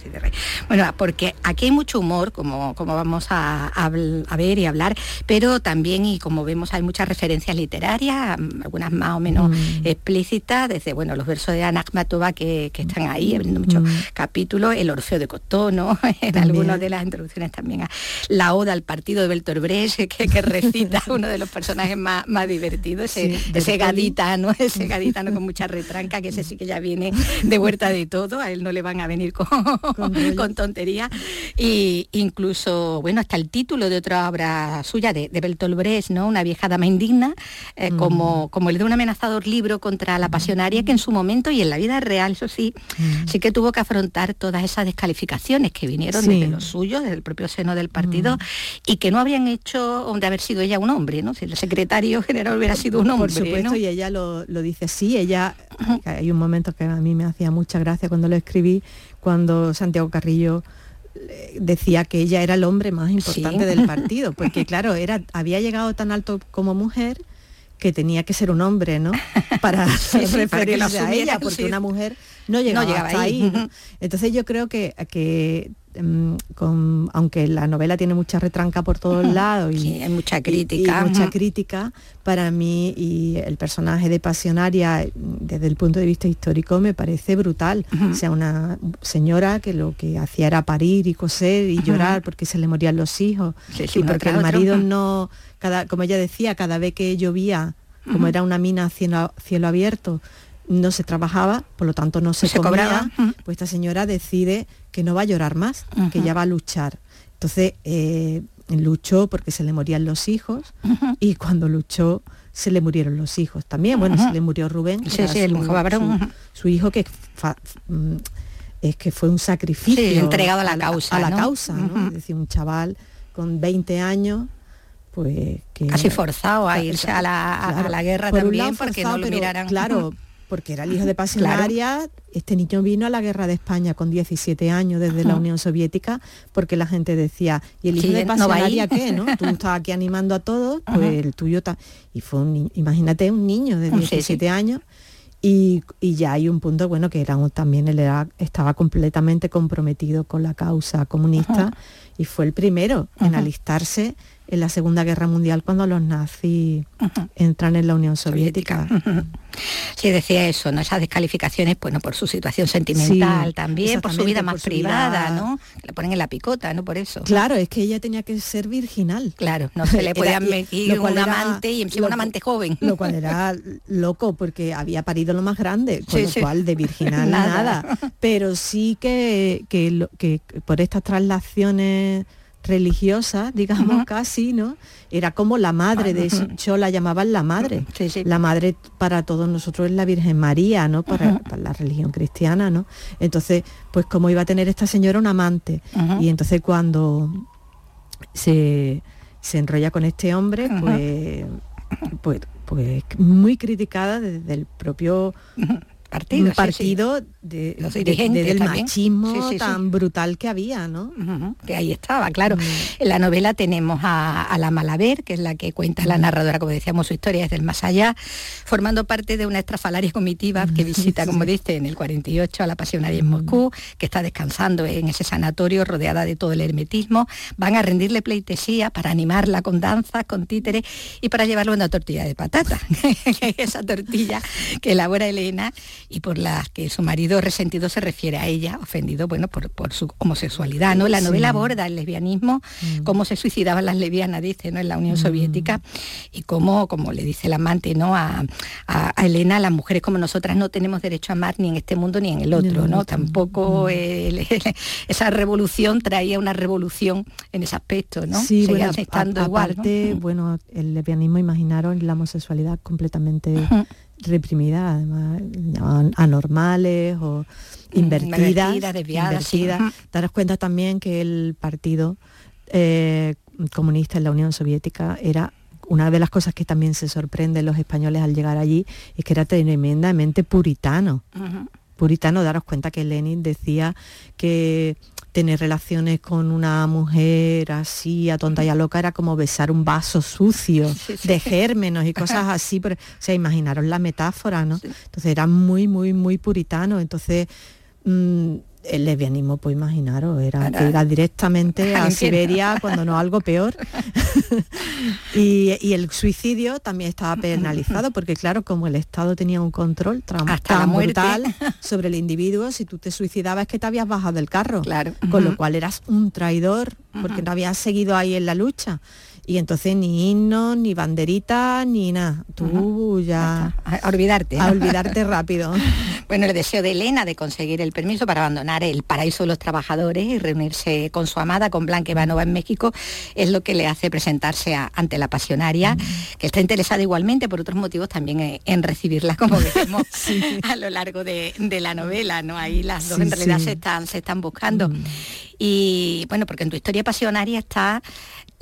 bueno, porque aquí hay mucho humor, como, como vamos a, ver y hablar, pero también, y como vemos, hay muchas referencias literarias, algunas más o menos mm. explícitas, desde bueno, los versos de Ana que, que están ahí, abriendo muchos mm. capítulos, el Orfeo de Cotono, en algunas de las introducciones también, la Oda al partido de Bertolt Brecht, que, que recita uno de los personajes más, más divertidos, ese, gaditano, ese gaditano con mucha retranca, que ese sí que ya viene de vuelta de todo, a él no le van a venir con, con, tontería. Y incluso, bueno, hasta el título de otra obra suya, de, de Bertolt Brecht, ¿no? Una vieja dama indigna, eh, mm. como, como el de un amenazador libro contra la pasionaria, que en su momento y en la vida real, eso sí, mm. sí que tuvo que afrontar todas esas descalificaciones que vinieron desde los suyos, desde el propio seno del partido, mm. y que no habrían hecho de haber sido ella un hombre, ¿no? Si el secretario general hubiera sido un hombre, por supuesto, y ella lo, dice así, ella, hay un momento que a mí me hacía mucha gracia cuando lo escribí, cuando Santiago Carrillo eh, decía que ella era el hombre más importante del partido, porque claro, era, había llegado tan alto como mujer que tenía que ser un hombre, ¿no? Para referirse a ella, porque una mujer no llegaba, ahí. Entonces yo creo que, que Em, aunque la novela tiene mucha retranca por todos lados y hay mucha crítica, mucha crítica, para mí y el personaje de Pasionaria desde el punto de vista histórico me parece brutal. O sea, una señora que lo que hacía era parir y coser y llorar porque se le morían los hijos. Y porque el marido no, cada, como ella decía, cada vez que llovía, como era una mina cielo, cielo abierto, no se trabajaba, por lo tanto no se, cobraba, pues esta señora decide que no va a llorar más, que ya va a luchar. Entonces eh, luchó porque se le morían los hijos y cuando luchó se le murieron los hijos también. Bueno, se le murió Rubén, su, hijo que mm, es que fue un sacrificio entregado a la causa. A la, causa, ¿no? Es decir, un chaval con 20 años pues que casi forzado a irse a la, guerra también porque no lo miraran. claro porque era el hijo de pasionaria este niño vino a la guerra de España con 17 años desde la Unión Soviética porque la gente decía y el hijo de pasionaria qué no tú estás aquí animando a todos pues el tuyo está y fue un imagínate un niño de 17 años y, ya hay un punto bueno que era también él estaba completamente comprometido con la causa comunista y fue el primero en alistarse en la Segunda Guerra Mundial cuando los nazis entran en la Unión Soviética. Sí, decía eso, ¿no? Esas descalificaciones, bueno, por su situación sentimental también, por su vida más privada, ¿no? Le ponen en la picota, ¿no? Por eso. Claro, es que ella tenía que ser virginal. Claro, no se le podía meter un amante y encima un amante joven. Lo cual era loco porque había parido lo más grande, con lo cual de virginal nada. Pero sí que, que, que por estas traslaciones religiosa, digamos casi, ¿no? Era como la madre de yo la llamaban la madre. La madre para todos nosotros es la Virgen María, ¿no? Para, la religión cristiana, ¿no? Entonces, pues como iba a tener esta señora un amante. Y entonces cuando se, se enrolla con este hombre, pues, pues, pues muy criticada desde el propio partido, un partido De, del machismo tan brutal que había, ¿no? que ahí estaba, claro. Mm. En la novela tenemos a, la Malaver, que es la que cuenta la mm. narradora, como decíamos, su historia desde el más allá, formando parte de una estrafalaria comitiva que visita, como dice, en el 48 a la pasionaria en Moscú, que está descansando en ese sanatorio rodeada de todo el hermetismo. Van a rendirle pleitesía para animarla con danzas, con títeres y para llevarle una tortilla de patata. Esa tortilla que elabora Elena y por la que su marido resentido se refiere a ella, ofendido, bueno, por, su homosexualidad, ¿no? La novela aborda el lesbianismo, mm. cómo se suicidaban las lesbianas, dice, ¿no? En la Unión mm. Soviética, y cómo, como le dice el amante, ¿no? A, Elena, las mujeres como nosotras no tenemos derecho a amar ni en este mundo ni en el otro, ¿no? Tampoco mm. esa revolución traía una revolución en ese aspecto, ¿no? Sí, bueno, estando igual. bueno, el lesbianismo, imaginaron la homosexualidad completamente reprimida, además anormales o mm, invertidas, desviadas. Daros cuenta también que el partido eh, comunista en la Unión Soviética era una de las cosas que también se sorprenden los españoles al llegar allí es que era tremendamente puritano. Puritano, daros cuenta que Lenin decía que tener relaciones con una mujer así, a tonta y a loca, era como besar un vaso sucio de gérmenos y cosas así. Pero, o sea, imaginaron la metáfora, ¿no? Entonces era muy, muy, muy puritano. Entonces, mm, el lesbianismo, pues imaginaros, era que directamente a Siberia cuando no algo peor. y, el suicidio también estaba penalizado, porque claro, como el Estado tenía un control tan brutal sobre el individuo, si tú te suicidabas es que te habías bajado del carro. Claro. Con lo cual eras un traidor, porque no habías seguido ahí en la lucha y entonces ni himno, ni banderita, ni nada. Tú ya... A olvidarte. A olvidarte rápido. bueno, el deseo de Elena de conseguir el permiso para abandonar el paraíso de los trabajadores y reunirse con su amada, con Blanca Ivanova en México, es lo que le hace presentarse ante la pasionaria, que está interesada igualmente por otros motivos también en, recibirla, como vemos a lo largo de, la novela, ¿no? Ahí las dos en realidad se, están, se están buscando. Y bueno, porque en tu historia pasionaria está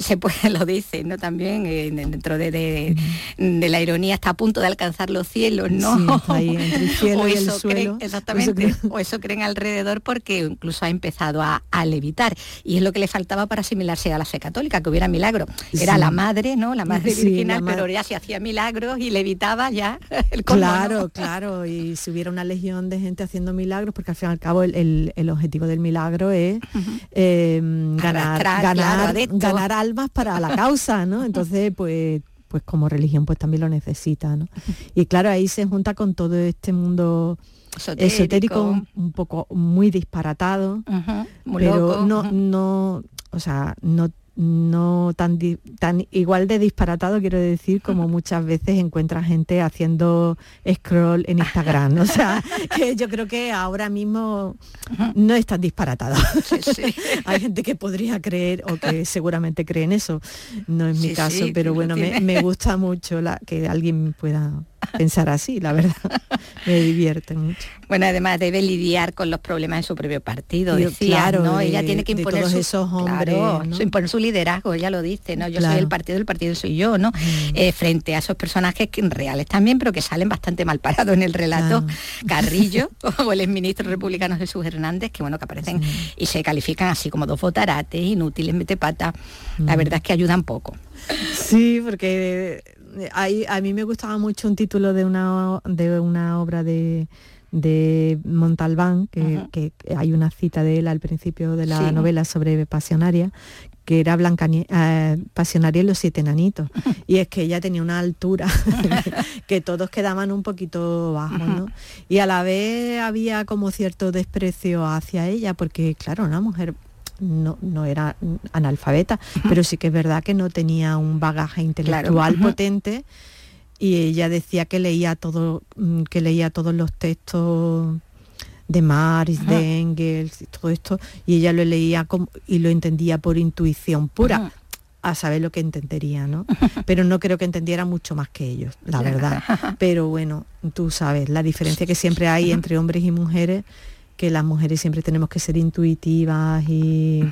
se puede, lo dice, ¿no? También eh, dentro de, la ironía está a punto de alcanzar los cielos, ¿no? ahí, entre el cielo y el suelo. exactamente, o eso creen alrededor porque incluso ha empezado a, levitar. Y es lo que le faltaba para asimilarse a la fe católica, que hubiera milagro. Era la madre, ¿no? La madre virginal, pero ya se hacía milagros y levitaba ya el Claro, claro, y si hubiera una legión de gente haciendo milagros, porque al fin y al cabo el, objetivo del milagro es em, ganar, ganar, ganar almas para la causa, ¿no? Entonces, pues pues como religión pues también lo necesita, ¿no? Y claro, ahí se junta con todo este mundo esotérico, un, poco muy disparatado, pero no, no, o sea, no no tan, tan igual de disparatado, quiero decir, como muchas veces encuentra gente haciendo scroll en Instagram. O sea, que yo creo que ahora mismo no es tan disparatado. Hay gente que podría creer o que seguramente cree en eso. No es mi caso, pero bueno, me, me, gusta mucho la, que alguien pueda pensar así, la verdad. Me divierte mucho. Bueno, además debe lidiar con los problemas de su propio partido, decía, claro, ¿no? ella tiene que imponer su, esos hombres, su, imponer su liderazgo, ella lo dice, ¿no? Yo soy el partido, el partido soy yo, ¿no? Mm. Eh, frente a esos personajes que, reales también, pero que salen bastante mal parados en el relato. Carrillo o el exministro republicano Jesús Hernández, que bueno, que aparecen y se califican así como dos botarates, inútiles, mete pata. La mm. verdad es que ayudan poco. Sí, porque a mí me gustaba mucho un título de una, de una obra de, de Montalbán, que, hay una cita de él al principio de la novela sobre Pasionaria, que era Blanca eh, Pasionaria y los siete enanitos. Y es que ella tenía una altura que todos quedaban un poquito bajos, ¿no? Y a la vez había como cierto desprecio hacia ella, porque claro, una mujer no, era analfabeta, pero sí que es verdad que no tenía un bagaje intelectual potente y ella decía que leía todo, mm, que leía todos los textos de Marx, de Engels y todo esto, y ella lo leía como, y lo entendía por intuición pura. a saber lo que entendería, ¿no? Pero no creo que entendiera mucho más que ellos, la verdad. Pero bueno, tú sabes, la diferencia que siempre hay entre hombres y mujeres que las mujeres siempre tenemos que ser intuitivas y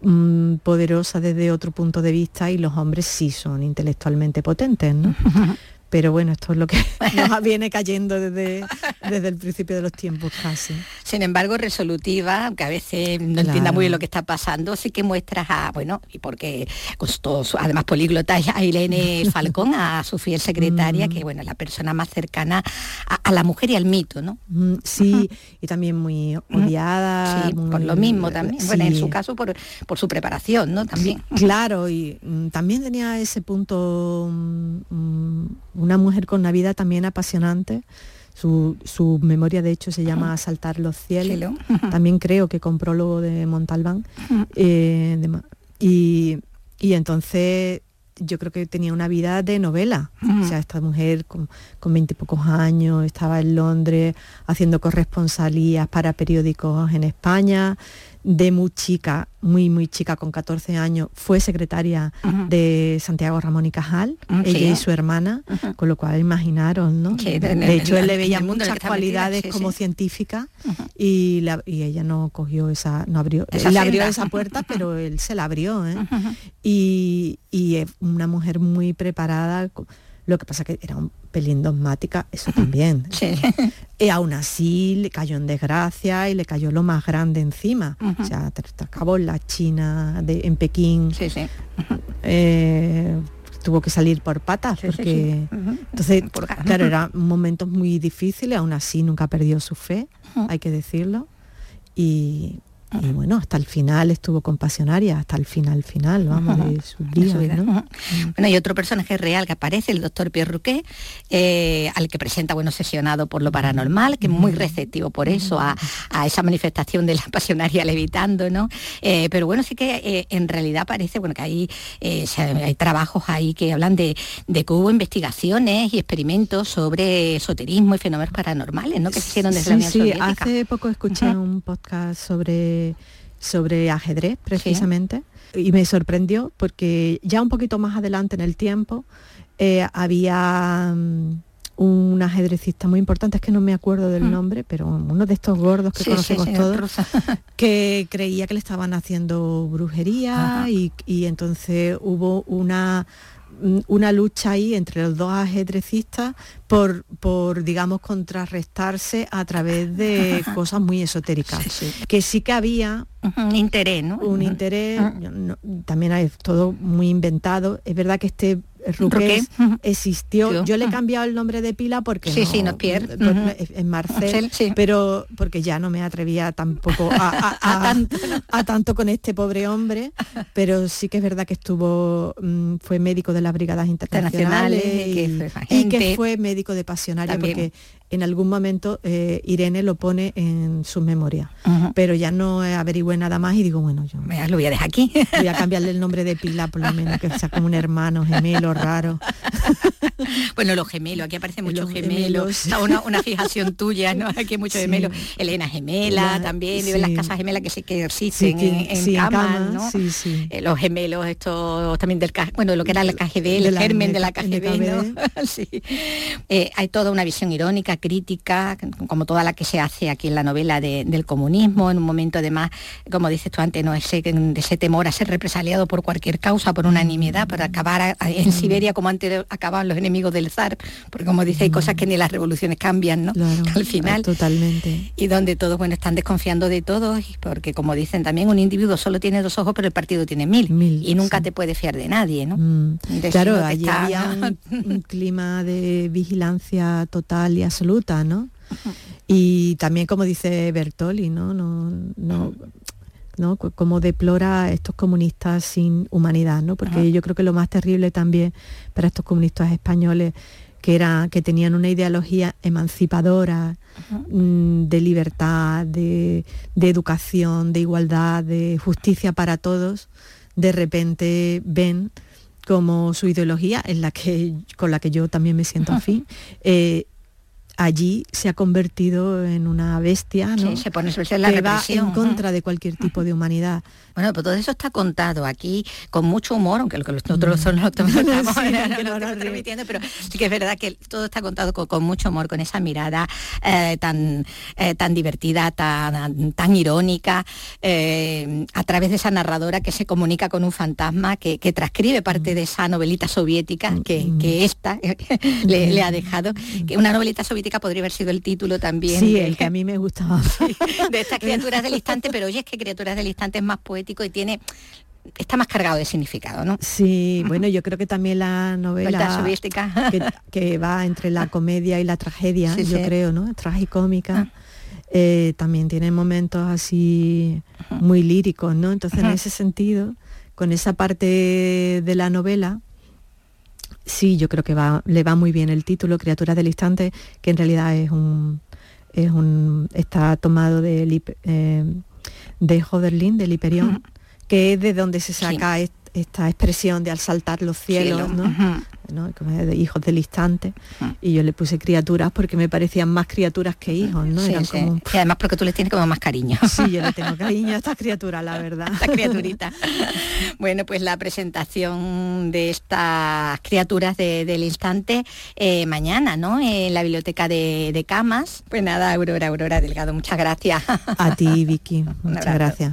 mm, poderosas desde otro punto de vista y los hombres sí son intelectualmente potentes, ¿no? Pero bueno, esto es lo que nos viene cayendo desde, desde el principio de los tiempos casi. Sin embargo, resolutiva, aunque a veces no entienda muy bien lo que está pasando, sí que muestras a, bueno, y porque costó, además políglota, a Irene Falcón, a su fiel secretaria, que mm. bueno, la persona más cercana a, la mujer y al mito, ¿no? Mm, sí, y también muy odiada. Sí, por lo mismo también. Bueno, en su caso por, por su preparación, ¿no? También. claro, y mm, también tenía ese punto una mujer con una vida también apasionante. Su, memoria de hecho se llama Asaltar los cielos. También creo que con prólogo de Montalbán. Eh, y, entonces yo creo que tenía una vida de novela. O sea, esta mujer con, con pocos años estaba en Londres haciendo corresponsalías para periódicos en España de muy chica, muy, muy chica, con 14 años, fue secretaria de Santiago Ramón y Cajal, ella y su hermana, con lo cual imaginaron, ¿no? de, hecho, él le veía muchas cualidades como científica y, ella no cogió esa, no abrió, él abrió esa puerta, pero él se la abrió, ¿eh? y, y es una mujer muy preparada lo que pasa que era un pelín dogmática, eso también. Y aún así le cayó en desgracia y le cayó lo más grande encima. O sea, acabó en la China, de, en Pekín. Eh, tuvo que salir por patas porque entonces claro eran momentos muy difíciles aún así nunca perdió su fe hay que decirlo. Y y bueno, hasta el final estuvo con Pasionaria, hasta el final final, vamos, de su vida. ¿no? Bueno, y otro personaje real que aparece, el doctor Pierre Rouquet, eh, al que presenta, bueno, sesionado por lo paranormal, que es muy receptivo por eso, a, esa manifestación de la pasionaria levitando, ¿no? Eh, pero bueno, sí que eh, en realidad parece, bueno, que hay, hay trabajos ahí que hablan de, de que hubo investigaciones y experimentos sobre esoterismo y fenómenos paranormales, ¿no? Que se hicieron desde la Unión sí, hace poco escuché un podcast sobre sobre, ajedrez precisamente. Y me sorprendió porque ya un poquito más adelante en el tiempo eh, había mm, un ajedrecista muy importante, es que no me acuerdo del mm. nombre, pero uno de estos gordos que conocemos todos, que creía que le estaban haciendo brujería y, y, entonces hubo una una lucha ahí entre los dos ajedrecistas por, por digamos, contrarrestarse a través de cosas muy esotéricas. Que sí que había un interés, ¿no? Un interés, también hay todo muy inventado. Es verdad que este Ruqués existió. Yo. Le he cambiado el nombre de pila porque sí, sí, no en Marcel, pero porque ya no me atrevía tampoco a, tanto. con este pobre hombre, pero sí que es verdad que estuvo, mm, fue médico de las brigadas internacionales, y, que fue médico de pasionaria porque en algún momento eh, Irene lo pone en su memoria, pero ya no averigüé nada más y digo, bueno, yo lo voy a dejar aquí. Voy a cambiarle el nombre de Pila por lo menos, que sea como un hermano gemelo raro. bueno, los gemelos, aquí aparecen muchos gemelos, Una, fijación tuya, ¿no? Aquí hay muchos gemelos. Elena gemela también, las casas gemelas que, se, que existen en, camas, ¿no? Eh, los gemelos, estos también del bueno, lo que era la KGB, el germen de la KGB, ¿no? Eh, hay toda una visión irónica, crítica, como toda la que se hace aquí en la novela del comunismo, en un momento además, como dices tú antes, no ese, ese temor a ser represaliado por cualquier causa, por unanimidad, por acabar en mm. Siberia como antes acababan los enemigos del zar, porque como dice, hay cosas que ni las revoluciones cambian, ¿no? Al final. Totalmente. Y donde todos, bueno, están desconfiando de todos, porque como dicen también, un individuo solo tiene dos ojos, pero el partido tiene mil. y nunca te puede fiar de nadie, ¿no? Mm. claro, allí había un, clima de vigilancia total y absoluta, ¿no? Y también, como dice Bertoli, ¿no? no, no ¿no? Como deplora a estos comunistas sin humanidad, ¿no? Porque yo creo que lo más terrible también para estos comunistas españoles que era que tenían una ideología emancipadora mm, de libertad, de, educación, de igualdad, de justicia para todos, de repente ven como su ideología, en la que, con la que yo también me siento afín, eh, allí se ha convertido en una bestia ¿no? se pone la que va en contra de cualquier tipo de humanidad. Bueno, pues todo eso está contado aquí con mucho humor, aunque lo que nosotros no estamos transmitiendo, pero sí que es verdad que todo está contado con, mucho humor, con esa mirada eh, tan, eh, tan divertida, tan, tan irónica, eh, a través de esa narradora que se comunica con un fantasma que, transcribe parte de esa novelita soviética que, que esta le, ha dejado, que una novelita soviética podría haber sido el título también. Sí, el que a mí me gustaba. de estas criaturas del instante, pero oye, es que criaturas del instante es más poético y tiene está más cargado de significado, ¿no? Sí, bueno, yo creo que también la novela que, que, va entre la comedia y la tragedia, yo creo, ¿no? Tragicómica. Ah. Eh, también tiene momentos así muy líricos, ¿no? Entonces, en ese sentido, con esa parte de la novela, sí, yo creo que va, le va muy bien el título, Criaturas del Instante, que en realidad es un, es un está tomado de eh, de Hoderlin, del Hiperión, que es de donde se saca esta expresión de al saltar los cielos, ¿no? Como de hijos del instante. Y yo le puse criaturas porque me parecían más criaturas que hijos, ¿no? y además porque tú les tienes como más cariño. Sí, yo le tengo cariño a estas criaturas, la verdad. Esta criaturita. bueno, pues la presentación de estas criaturas del instante eh, mañana, ¿no? En la biblioteca de, Camas. Pues nada, Aurora, Aurora Delgado, muchas gracias. A ti, Vicky. Muchas gracias.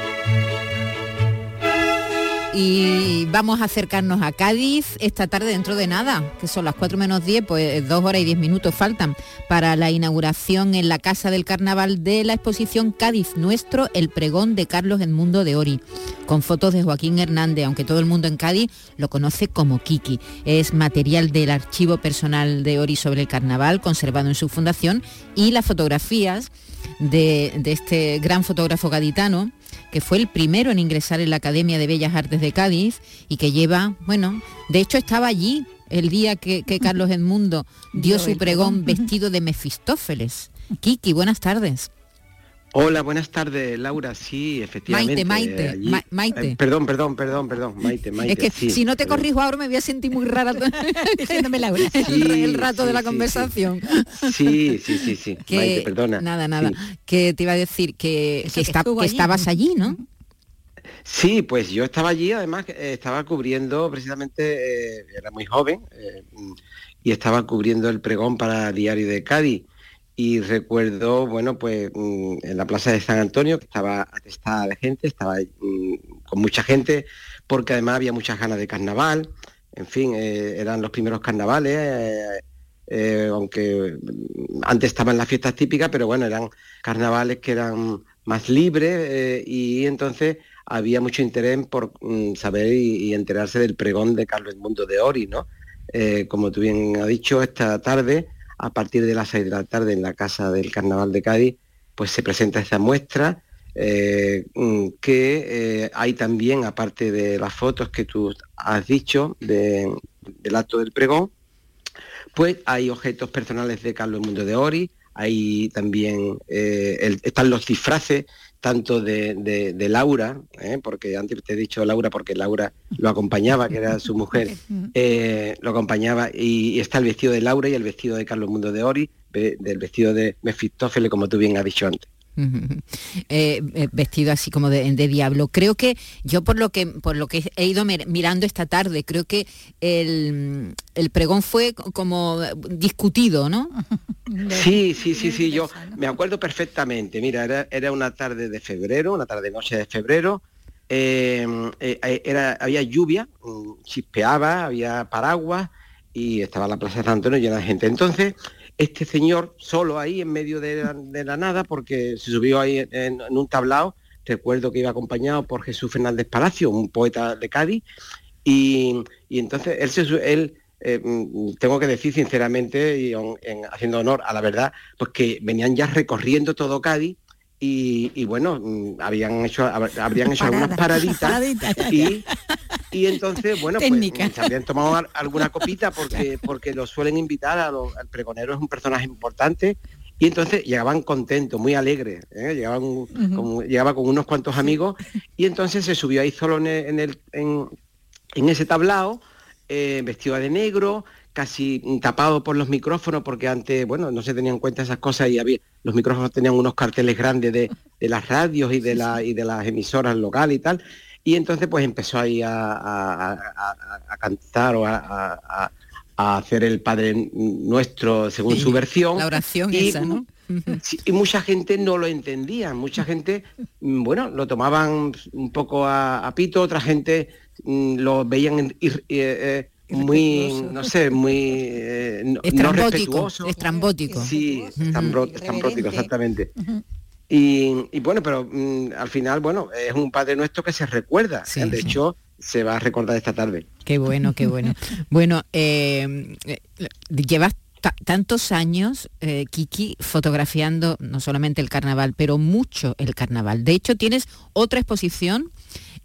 Y vamos a acercarnos a Cádiz esta tarde dentro de nada, que son las 4 menos 10, pues dos horas y 10 minutos faltan para la inauguración en la Casa del Carnaval de la exposición Cádiz Nuestro, el pregón de Carlos Edmundo de Ori, con fotos de Joaquín Hernández, aunque todo el mundo en Cádiz lo conoce como Kiki. Es material del archivo personal de Ori sobre el carnaval, conservado en su fundación, y las fotografías de, de este gran fotógrafo gaditano que fue el primero en ingresar en la Academia de Bellas Artes de Cádiz y que lleva, bueno, de hecho estaba allí el día que, Carlos Edmundo dio su pregón vestido de Mefistófeles. Kiki, buenas tardes. Hola, buenas tardes, Laura. Sí, efectivamente. Maite, Maite, Maite. Eh, perdón, perdón, perdón, perdón, Maite, Maite. Es que si no te corrijo ahora me voy a sentir muy rara diciéndome Laura el, rato de la conversación. Sí, sí, sí, sí. Maite, perdona. Nada, nada. Que te iba a decir que, que, estabas allí, ¿no? Sí, pues yo estaba allí, además eh, estaba cubriendo precisamente, eh, era muy joven, y estaba cubriendo el pregón para Diario de Cádiz y recuerdo, bueno, pues mm, en la plaza de San Antonio, que estaba atestada de gente, estaba mm, con mucha gente, porque además había muchas ganas de carnaval, en fin, eh, eran los primeros carnavales, eh, eh, aunque antes estaban las fiestas típicas, pero bueno, eran carnavales que eran más libres y entonces había mucho interés por mm, saber y, enterarse del pregón de Carlos Mundo de Ori, ¿no? como tú bien has dicho, esta tarde a partir de las 6 de la tarde en la Casa del Carnaval de Cádiz, pues se presenta esta muestra eh, mm, que eh, hay también, aparte de las fotos que tú has dicho del acto del pregón, pues hay objetos personales de Carlos Mundo de Ori, hay también, eh, están los disfraces tanto de, Laura, ¿eh? porque antes te he dicho Laura porque Laura lo acompañaba, que era su mujer, eh, lo acompañaba y, está el vestido de Laura y el vestido de Carlos Mundo de Ori, del vestido de Mefistófeles, como tú bien has dicho antes. Eh, eh, vestido así como de, diablo. Creo que yo por lo que por lo que he ido mirando esta tarde, creo que el, pregón fue como discutido, ¿no? Sí, sí, sí, sí, yo me acuerdo perfectamente. Mira, era, una tarde de febrero, una tarde noche de febrero. Eh, era, había lluvia, mm, chispeaba, había paraguas y estaba la Plaza de San Antonio llena de gente. Entonces, este señor solo ahí en medio de la, nada, porque se subió ahí en, un tablao, recuerdo que iba acompañado por Jesús Fernández Palacio, un poeta de Cádiz, y, entonces él, eh, mm, tengo que decir sinceramente, y haciendo honor a la verdad, pues que venían ya recorriendo todo Cádiz y, bueno, mm, habían hecho, habrían hecho algunas paraditas y, y, entonces, bueno, pues mm, se habían tomado alguna copita porque, porque lo suelen invitar, a al pregonero es un personaje importante y entonces llegaban contentos, muy alegres, ¿eh? llegaban, llegaba con unos cuantos amigos y entonces se subió ahí solo en, el, en, en ese tablao, eh, vestido de negro, casi tapado por los micrófonos porque antes, bueno, no se tenían en cuenta esas cosas y había, los micrófonos tenían unos carteles grandes de, las radios y de, la, y de las emisoras locales y tal. Y entonces pues empezó ahí a, cantar o a, hacer el Padre Nuestro según su versión. La oración y, esa, ¿no? y mucha gente no lo entendía, mucha gente, mm, bueno, lo tomaban un poco a, pito, otra gente mm, lo veían eh, muy, no sé, muy eh, no, respetuoso. Estrambótico. Sí, estrambótico, exactamente. y, bueno, pero mm, al final, bueno, es un Padre Nuestro que se recuerda. ¿eh? de hecho, se va a recordar esta tarde. Qué bueno, qué bueno. bueno, eh, llevas tantos años, Kiki, fotografiando no solamente el carnaval, pero mucho el carnaval. De hecho, tienes otra exposición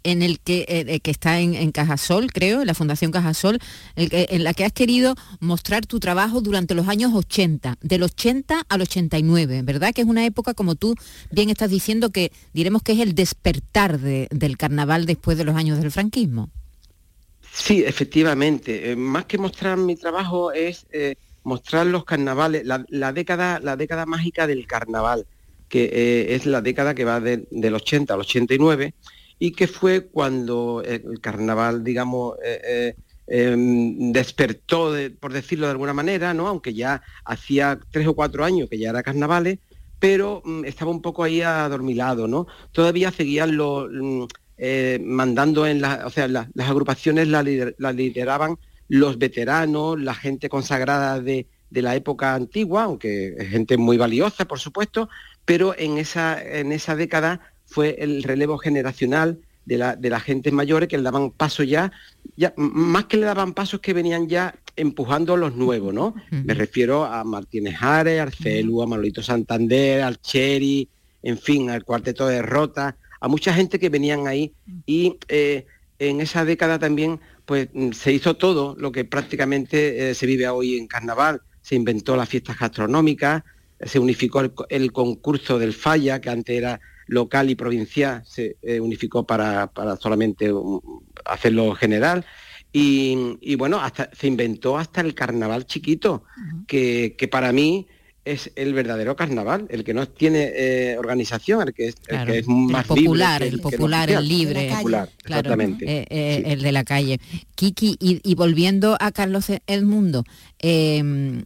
en el que, eh, eh, que está en, Cajasol, creo, en la Fundación Cajasol, en la que has querido mostrar tu trabajo durante los años 80, del 80 al 89, ¿verdad? Que es una época, como tú bien estás diciendo, que diremos que es el despertar del carnaval después de los años del franquismo. Sí, efectivamente. Eh, más que mostrar mi trabajo es mostrar los carnavales, la, década, la década mágica del carnaval, que es la década que va del 80 al 89 y que fue cuando el carnaval, digamos, eh, eh, em, despertó, por decirlo de alguna manera, ¿no? aunque ya hacía tres o cuatro años que ya era carnavales, pero mm, estaba un poco ahí adormilado, ¿no? Todavía seguían lo, mm, eh, mandando en las, o sea, las agrupaciones las la lideraban los veteranos, la gente consagrada de, de la época antigua, aunque es gente muy valiosa, por supuesto, pero en esa, en esa década fue el relevo generacional de la, de gente mayores que le daban paso ya, ya, más que le daban pasos que venían ya empujando a los nuevos, ¿no? Me refiero a Martínez Ares, Arcelu, a Manolito Santander, al Cheri, en fin, al Cuarteto de Rota, a mucha gente que venían ahí. Y eh, en esa década también pues mm, se hizo todo lo que prácticamente eh, se vive hoy en Carnaval, se inventó las fiestas gastronómicas, se unificó el concurso del Falla, que antes era local y provincial se eh, unificó para, solamente hacerlo general. Y, bueno, hasta, se inventó hasta el carnaval chiquito, que, que, para mí es el verdadero carnaval, el que no tiene eh, organización, el que es, más popular, el, popular, el libre, exactamente, eh, eh, el de la calle. Kiki, y, volviendo a Carlos Edmundo, em,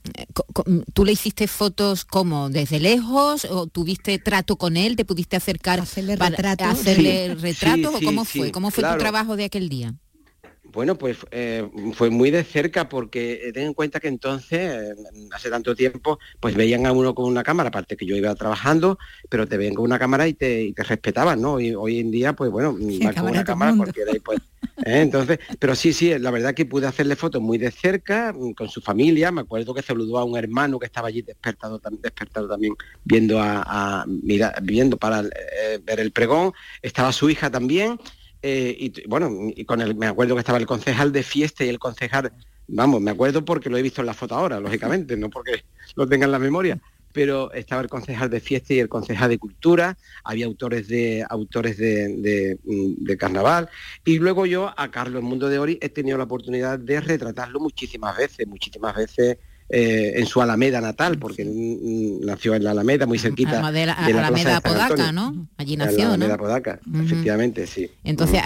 ¿tú le hiciste fotos como desde lejos o tuviste trato con él? ¿Te pudiste acercar hacerle retratos? hacerle retratos o cómo fue? ¿Cómo fue tu trabajo de aquel día? Bueno, pues eh, fue muy de cerca porque eh, ten en cuenta que entonces, hace tanto tiempo, pues veían a uno con una cámara, aparte que yo iba trabajando, pero te veían con una cámara y te, respetaban, ¿no? Y hoy en día, pues bueno, va con una cámara cualquiera y pues... ¿eh? Entonces, pero sí, sí, la verdad que pude hacerle fotos muy de cerca, mm, con su familia, me acuerdo que saludó a un hermano que estaba allí despertado, despertado también, viendo a, viendo para ver el pregón, estaba su hija también, eh, y bueno, y con el, me acuerdo que estaba el concejal de fiesta y el concejal vamos, me acuerdo porque lo he visto en la foto ahora, lógicamente, no porque lo tenga en la memoria, pero estaba el concejal de fiesta y el concejal de cultura, había autores de autores de, mm, carnaval, y luego yo a Carlos Mundo de Ori he tenido la oportunidad de retratarlo muchísimas veces, muchísimas veces eh, en su Alameda natal, porque nació en la Alameda, muy cerquita de la, Alameda Podaca, ¿no? Allí nació, la Alameda Podaca, efectivamente, sí. Entonces,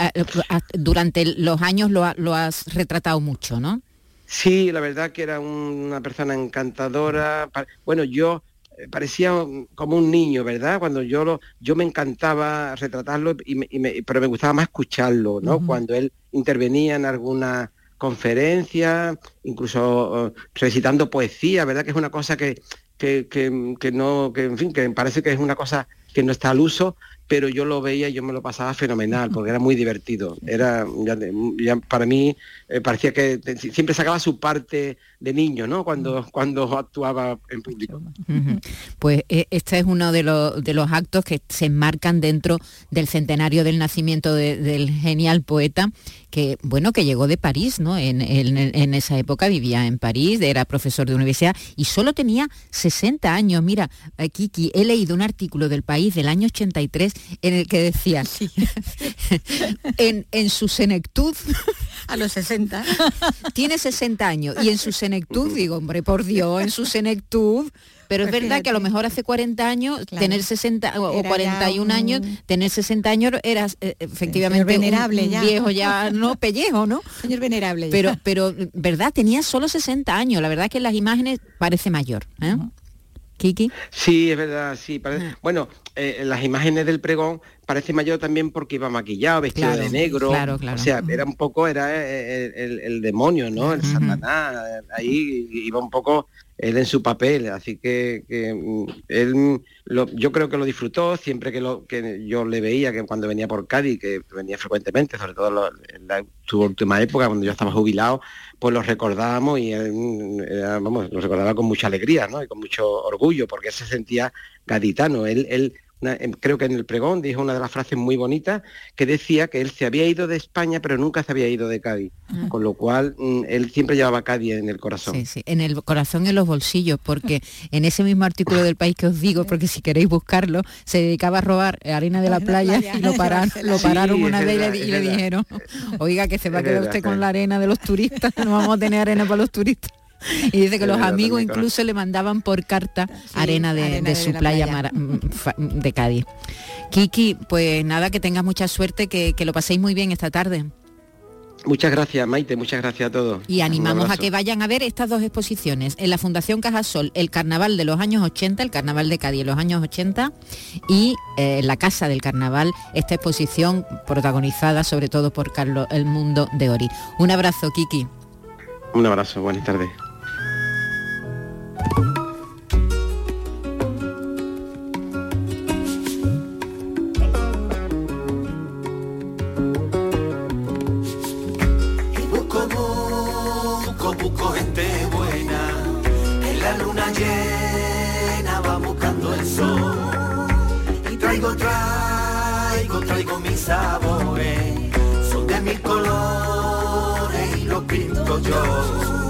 durante los años lo, lo has retratado mucho, ¿no? Sí, la verdad que era una persona encantadora. Bueno, yo eh, parecía como un niño, ¿verdad? Cuando yo lo, yo me encantaba retratarlo, y pero me gustaba más escucharlo, ¿no? Cuando él intervenía en alguna conferencia, incluso recitando poesía, ¿verdad? Que es una cosa que, que, que, no, que en fin, que parece que es una cosa que no está al uso, pero yo lo veía y yo me lo pasaba fenomenal, porque era muy divertido. Era, ya, para mí, eh, parecía que siempre sacaba su parte de niño, ¿no? Cuando, cuando actuaba en público. Pues eh, este es uno de los, de los actos que se enmarcan dentro del centenario del nacimiento del genial poeta que, bueno, que llegó de París, ¿no? En, esa época vivía en París, era profesor de universidad y solo tenía 60 años. Mira, eh, Kiki, he leído un artículo del País del año 83 en el que decía, en, su senectud... A los 60. Tiene 60 años y en su senectud, digo, hombre, por Dios, en su senectud pero es pues verdad que a lo mejor hace 40 años, tener 60 o 41 años, tener 60 años eras eh, efectivamente venerable ya. viejo ya, no pellejo, ¿no? Señor venerable. Pero, pero, ¿verdad? Tenía solo 60 años. La verdad que en las imágenes parece mayor. ¿eh? Kiki. Sí, es verdad, sí. Ah. Bueno, eh, las imágenes del pregón parece mayor también porque iba maquillado, vestido de negro. Claro, claro. O sea, era un poco, era el, demonio, ¿no? El satanás. Ahí iba un poco él en su papel, así que, mm, él yo creo que lo disfrutó siempre que, lo, que yo le veía, que cuando venía por Cádiz, que venía frecuentemente, sobre todo en la, su última época, cuando yo estaba jubilado, pues lo recordábamos y él, mm, vamos, lo recordaba con mucha alegría ¿no? y con mucho orgullo, porque él se sentía gaditano, él, él Em, creo que en el pregón dijo una de las frases muy bonitas que decía que él se había ido de España pero nunca se había ido de Cádiz, ah. con lo cual mm, él siempre llevaba Cádiz en el corazón. Sí, sí, en el corazón y en los bolsillos, porque en ese mismo artículo del país que os digo, porque si queréis buscarlo, se dedicaba a robar arena de la playa, y lo, pararon, lo pararon una vez y le dijeron, oiga que se va a quedar usted con la arena de los turistas, no vamos a tener arena para los turistas. Y dice que los amigos incluso le mandaban por carta arena de, su playa, mm, de Cádiz. Kiki, pues nada, que tengas mucha suerte, que, lo paséis muy bien esta tarde. Muchas gracias, Maite, muchas gracias a todos. Y animamos a que vayan a ver estas dos exposiciones. En la Fundación Cajasol, el carnaval de los años 80, el carnaval de Cádiz en los años 80, y eh, en la Casa del Carnaval, esta exposición protagonizada sobre todo por Carlos El Mundo de Ori. Un abrazo, Kiki. Un abrazo, buenas tardes. Y busco, busco, busco gente buena, en la luna llena va buscando el sol. Y traigo, traigo, traigo mis sabores, son de mis colores y los pinto yo.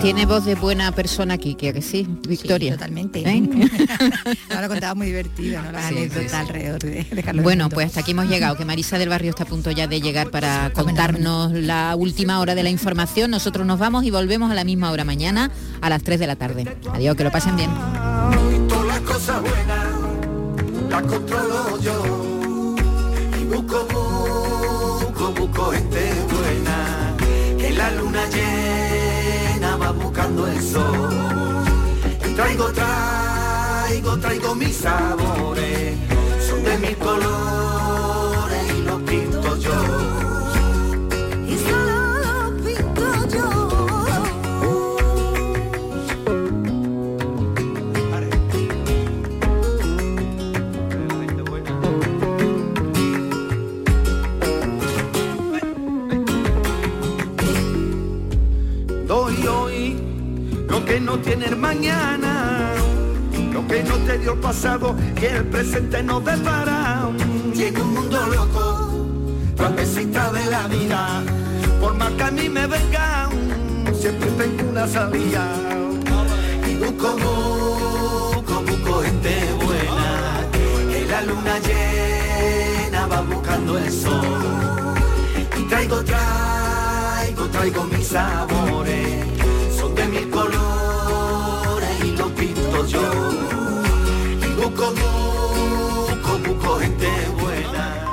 Tiene voz de buena persona aquí, que sí, Victoria. totalmente. ¿Eh? Ahora contaba muy divertido, ¿no? alrededor de, Bueno, pues hasta aquí hemos llegado, que Marisa del Barrio está a punto ya de llegar para contarnos la última hora de la información. Nosotros nos vamos y volvemos a la misma hora mañana a las 3 de la tarde. Adiós, que lo pasen bien. buena, que la luna el sol. Traigo, traigo, traigo mis sabores, son de mi colores y los pinto yo. No tiene mañana, lo que no te dio el pasado y el presente no depara. En un mundo loco, travesita de la vida. Por más que a mí me vengan, siempre tengo una salida. Y busco, busco, busco gente buena, que la luna llena va buscando el sol. Y traigo, traigo, traigo mis sabores, son de mil colores yo. Buco, buco, buco, gente buena.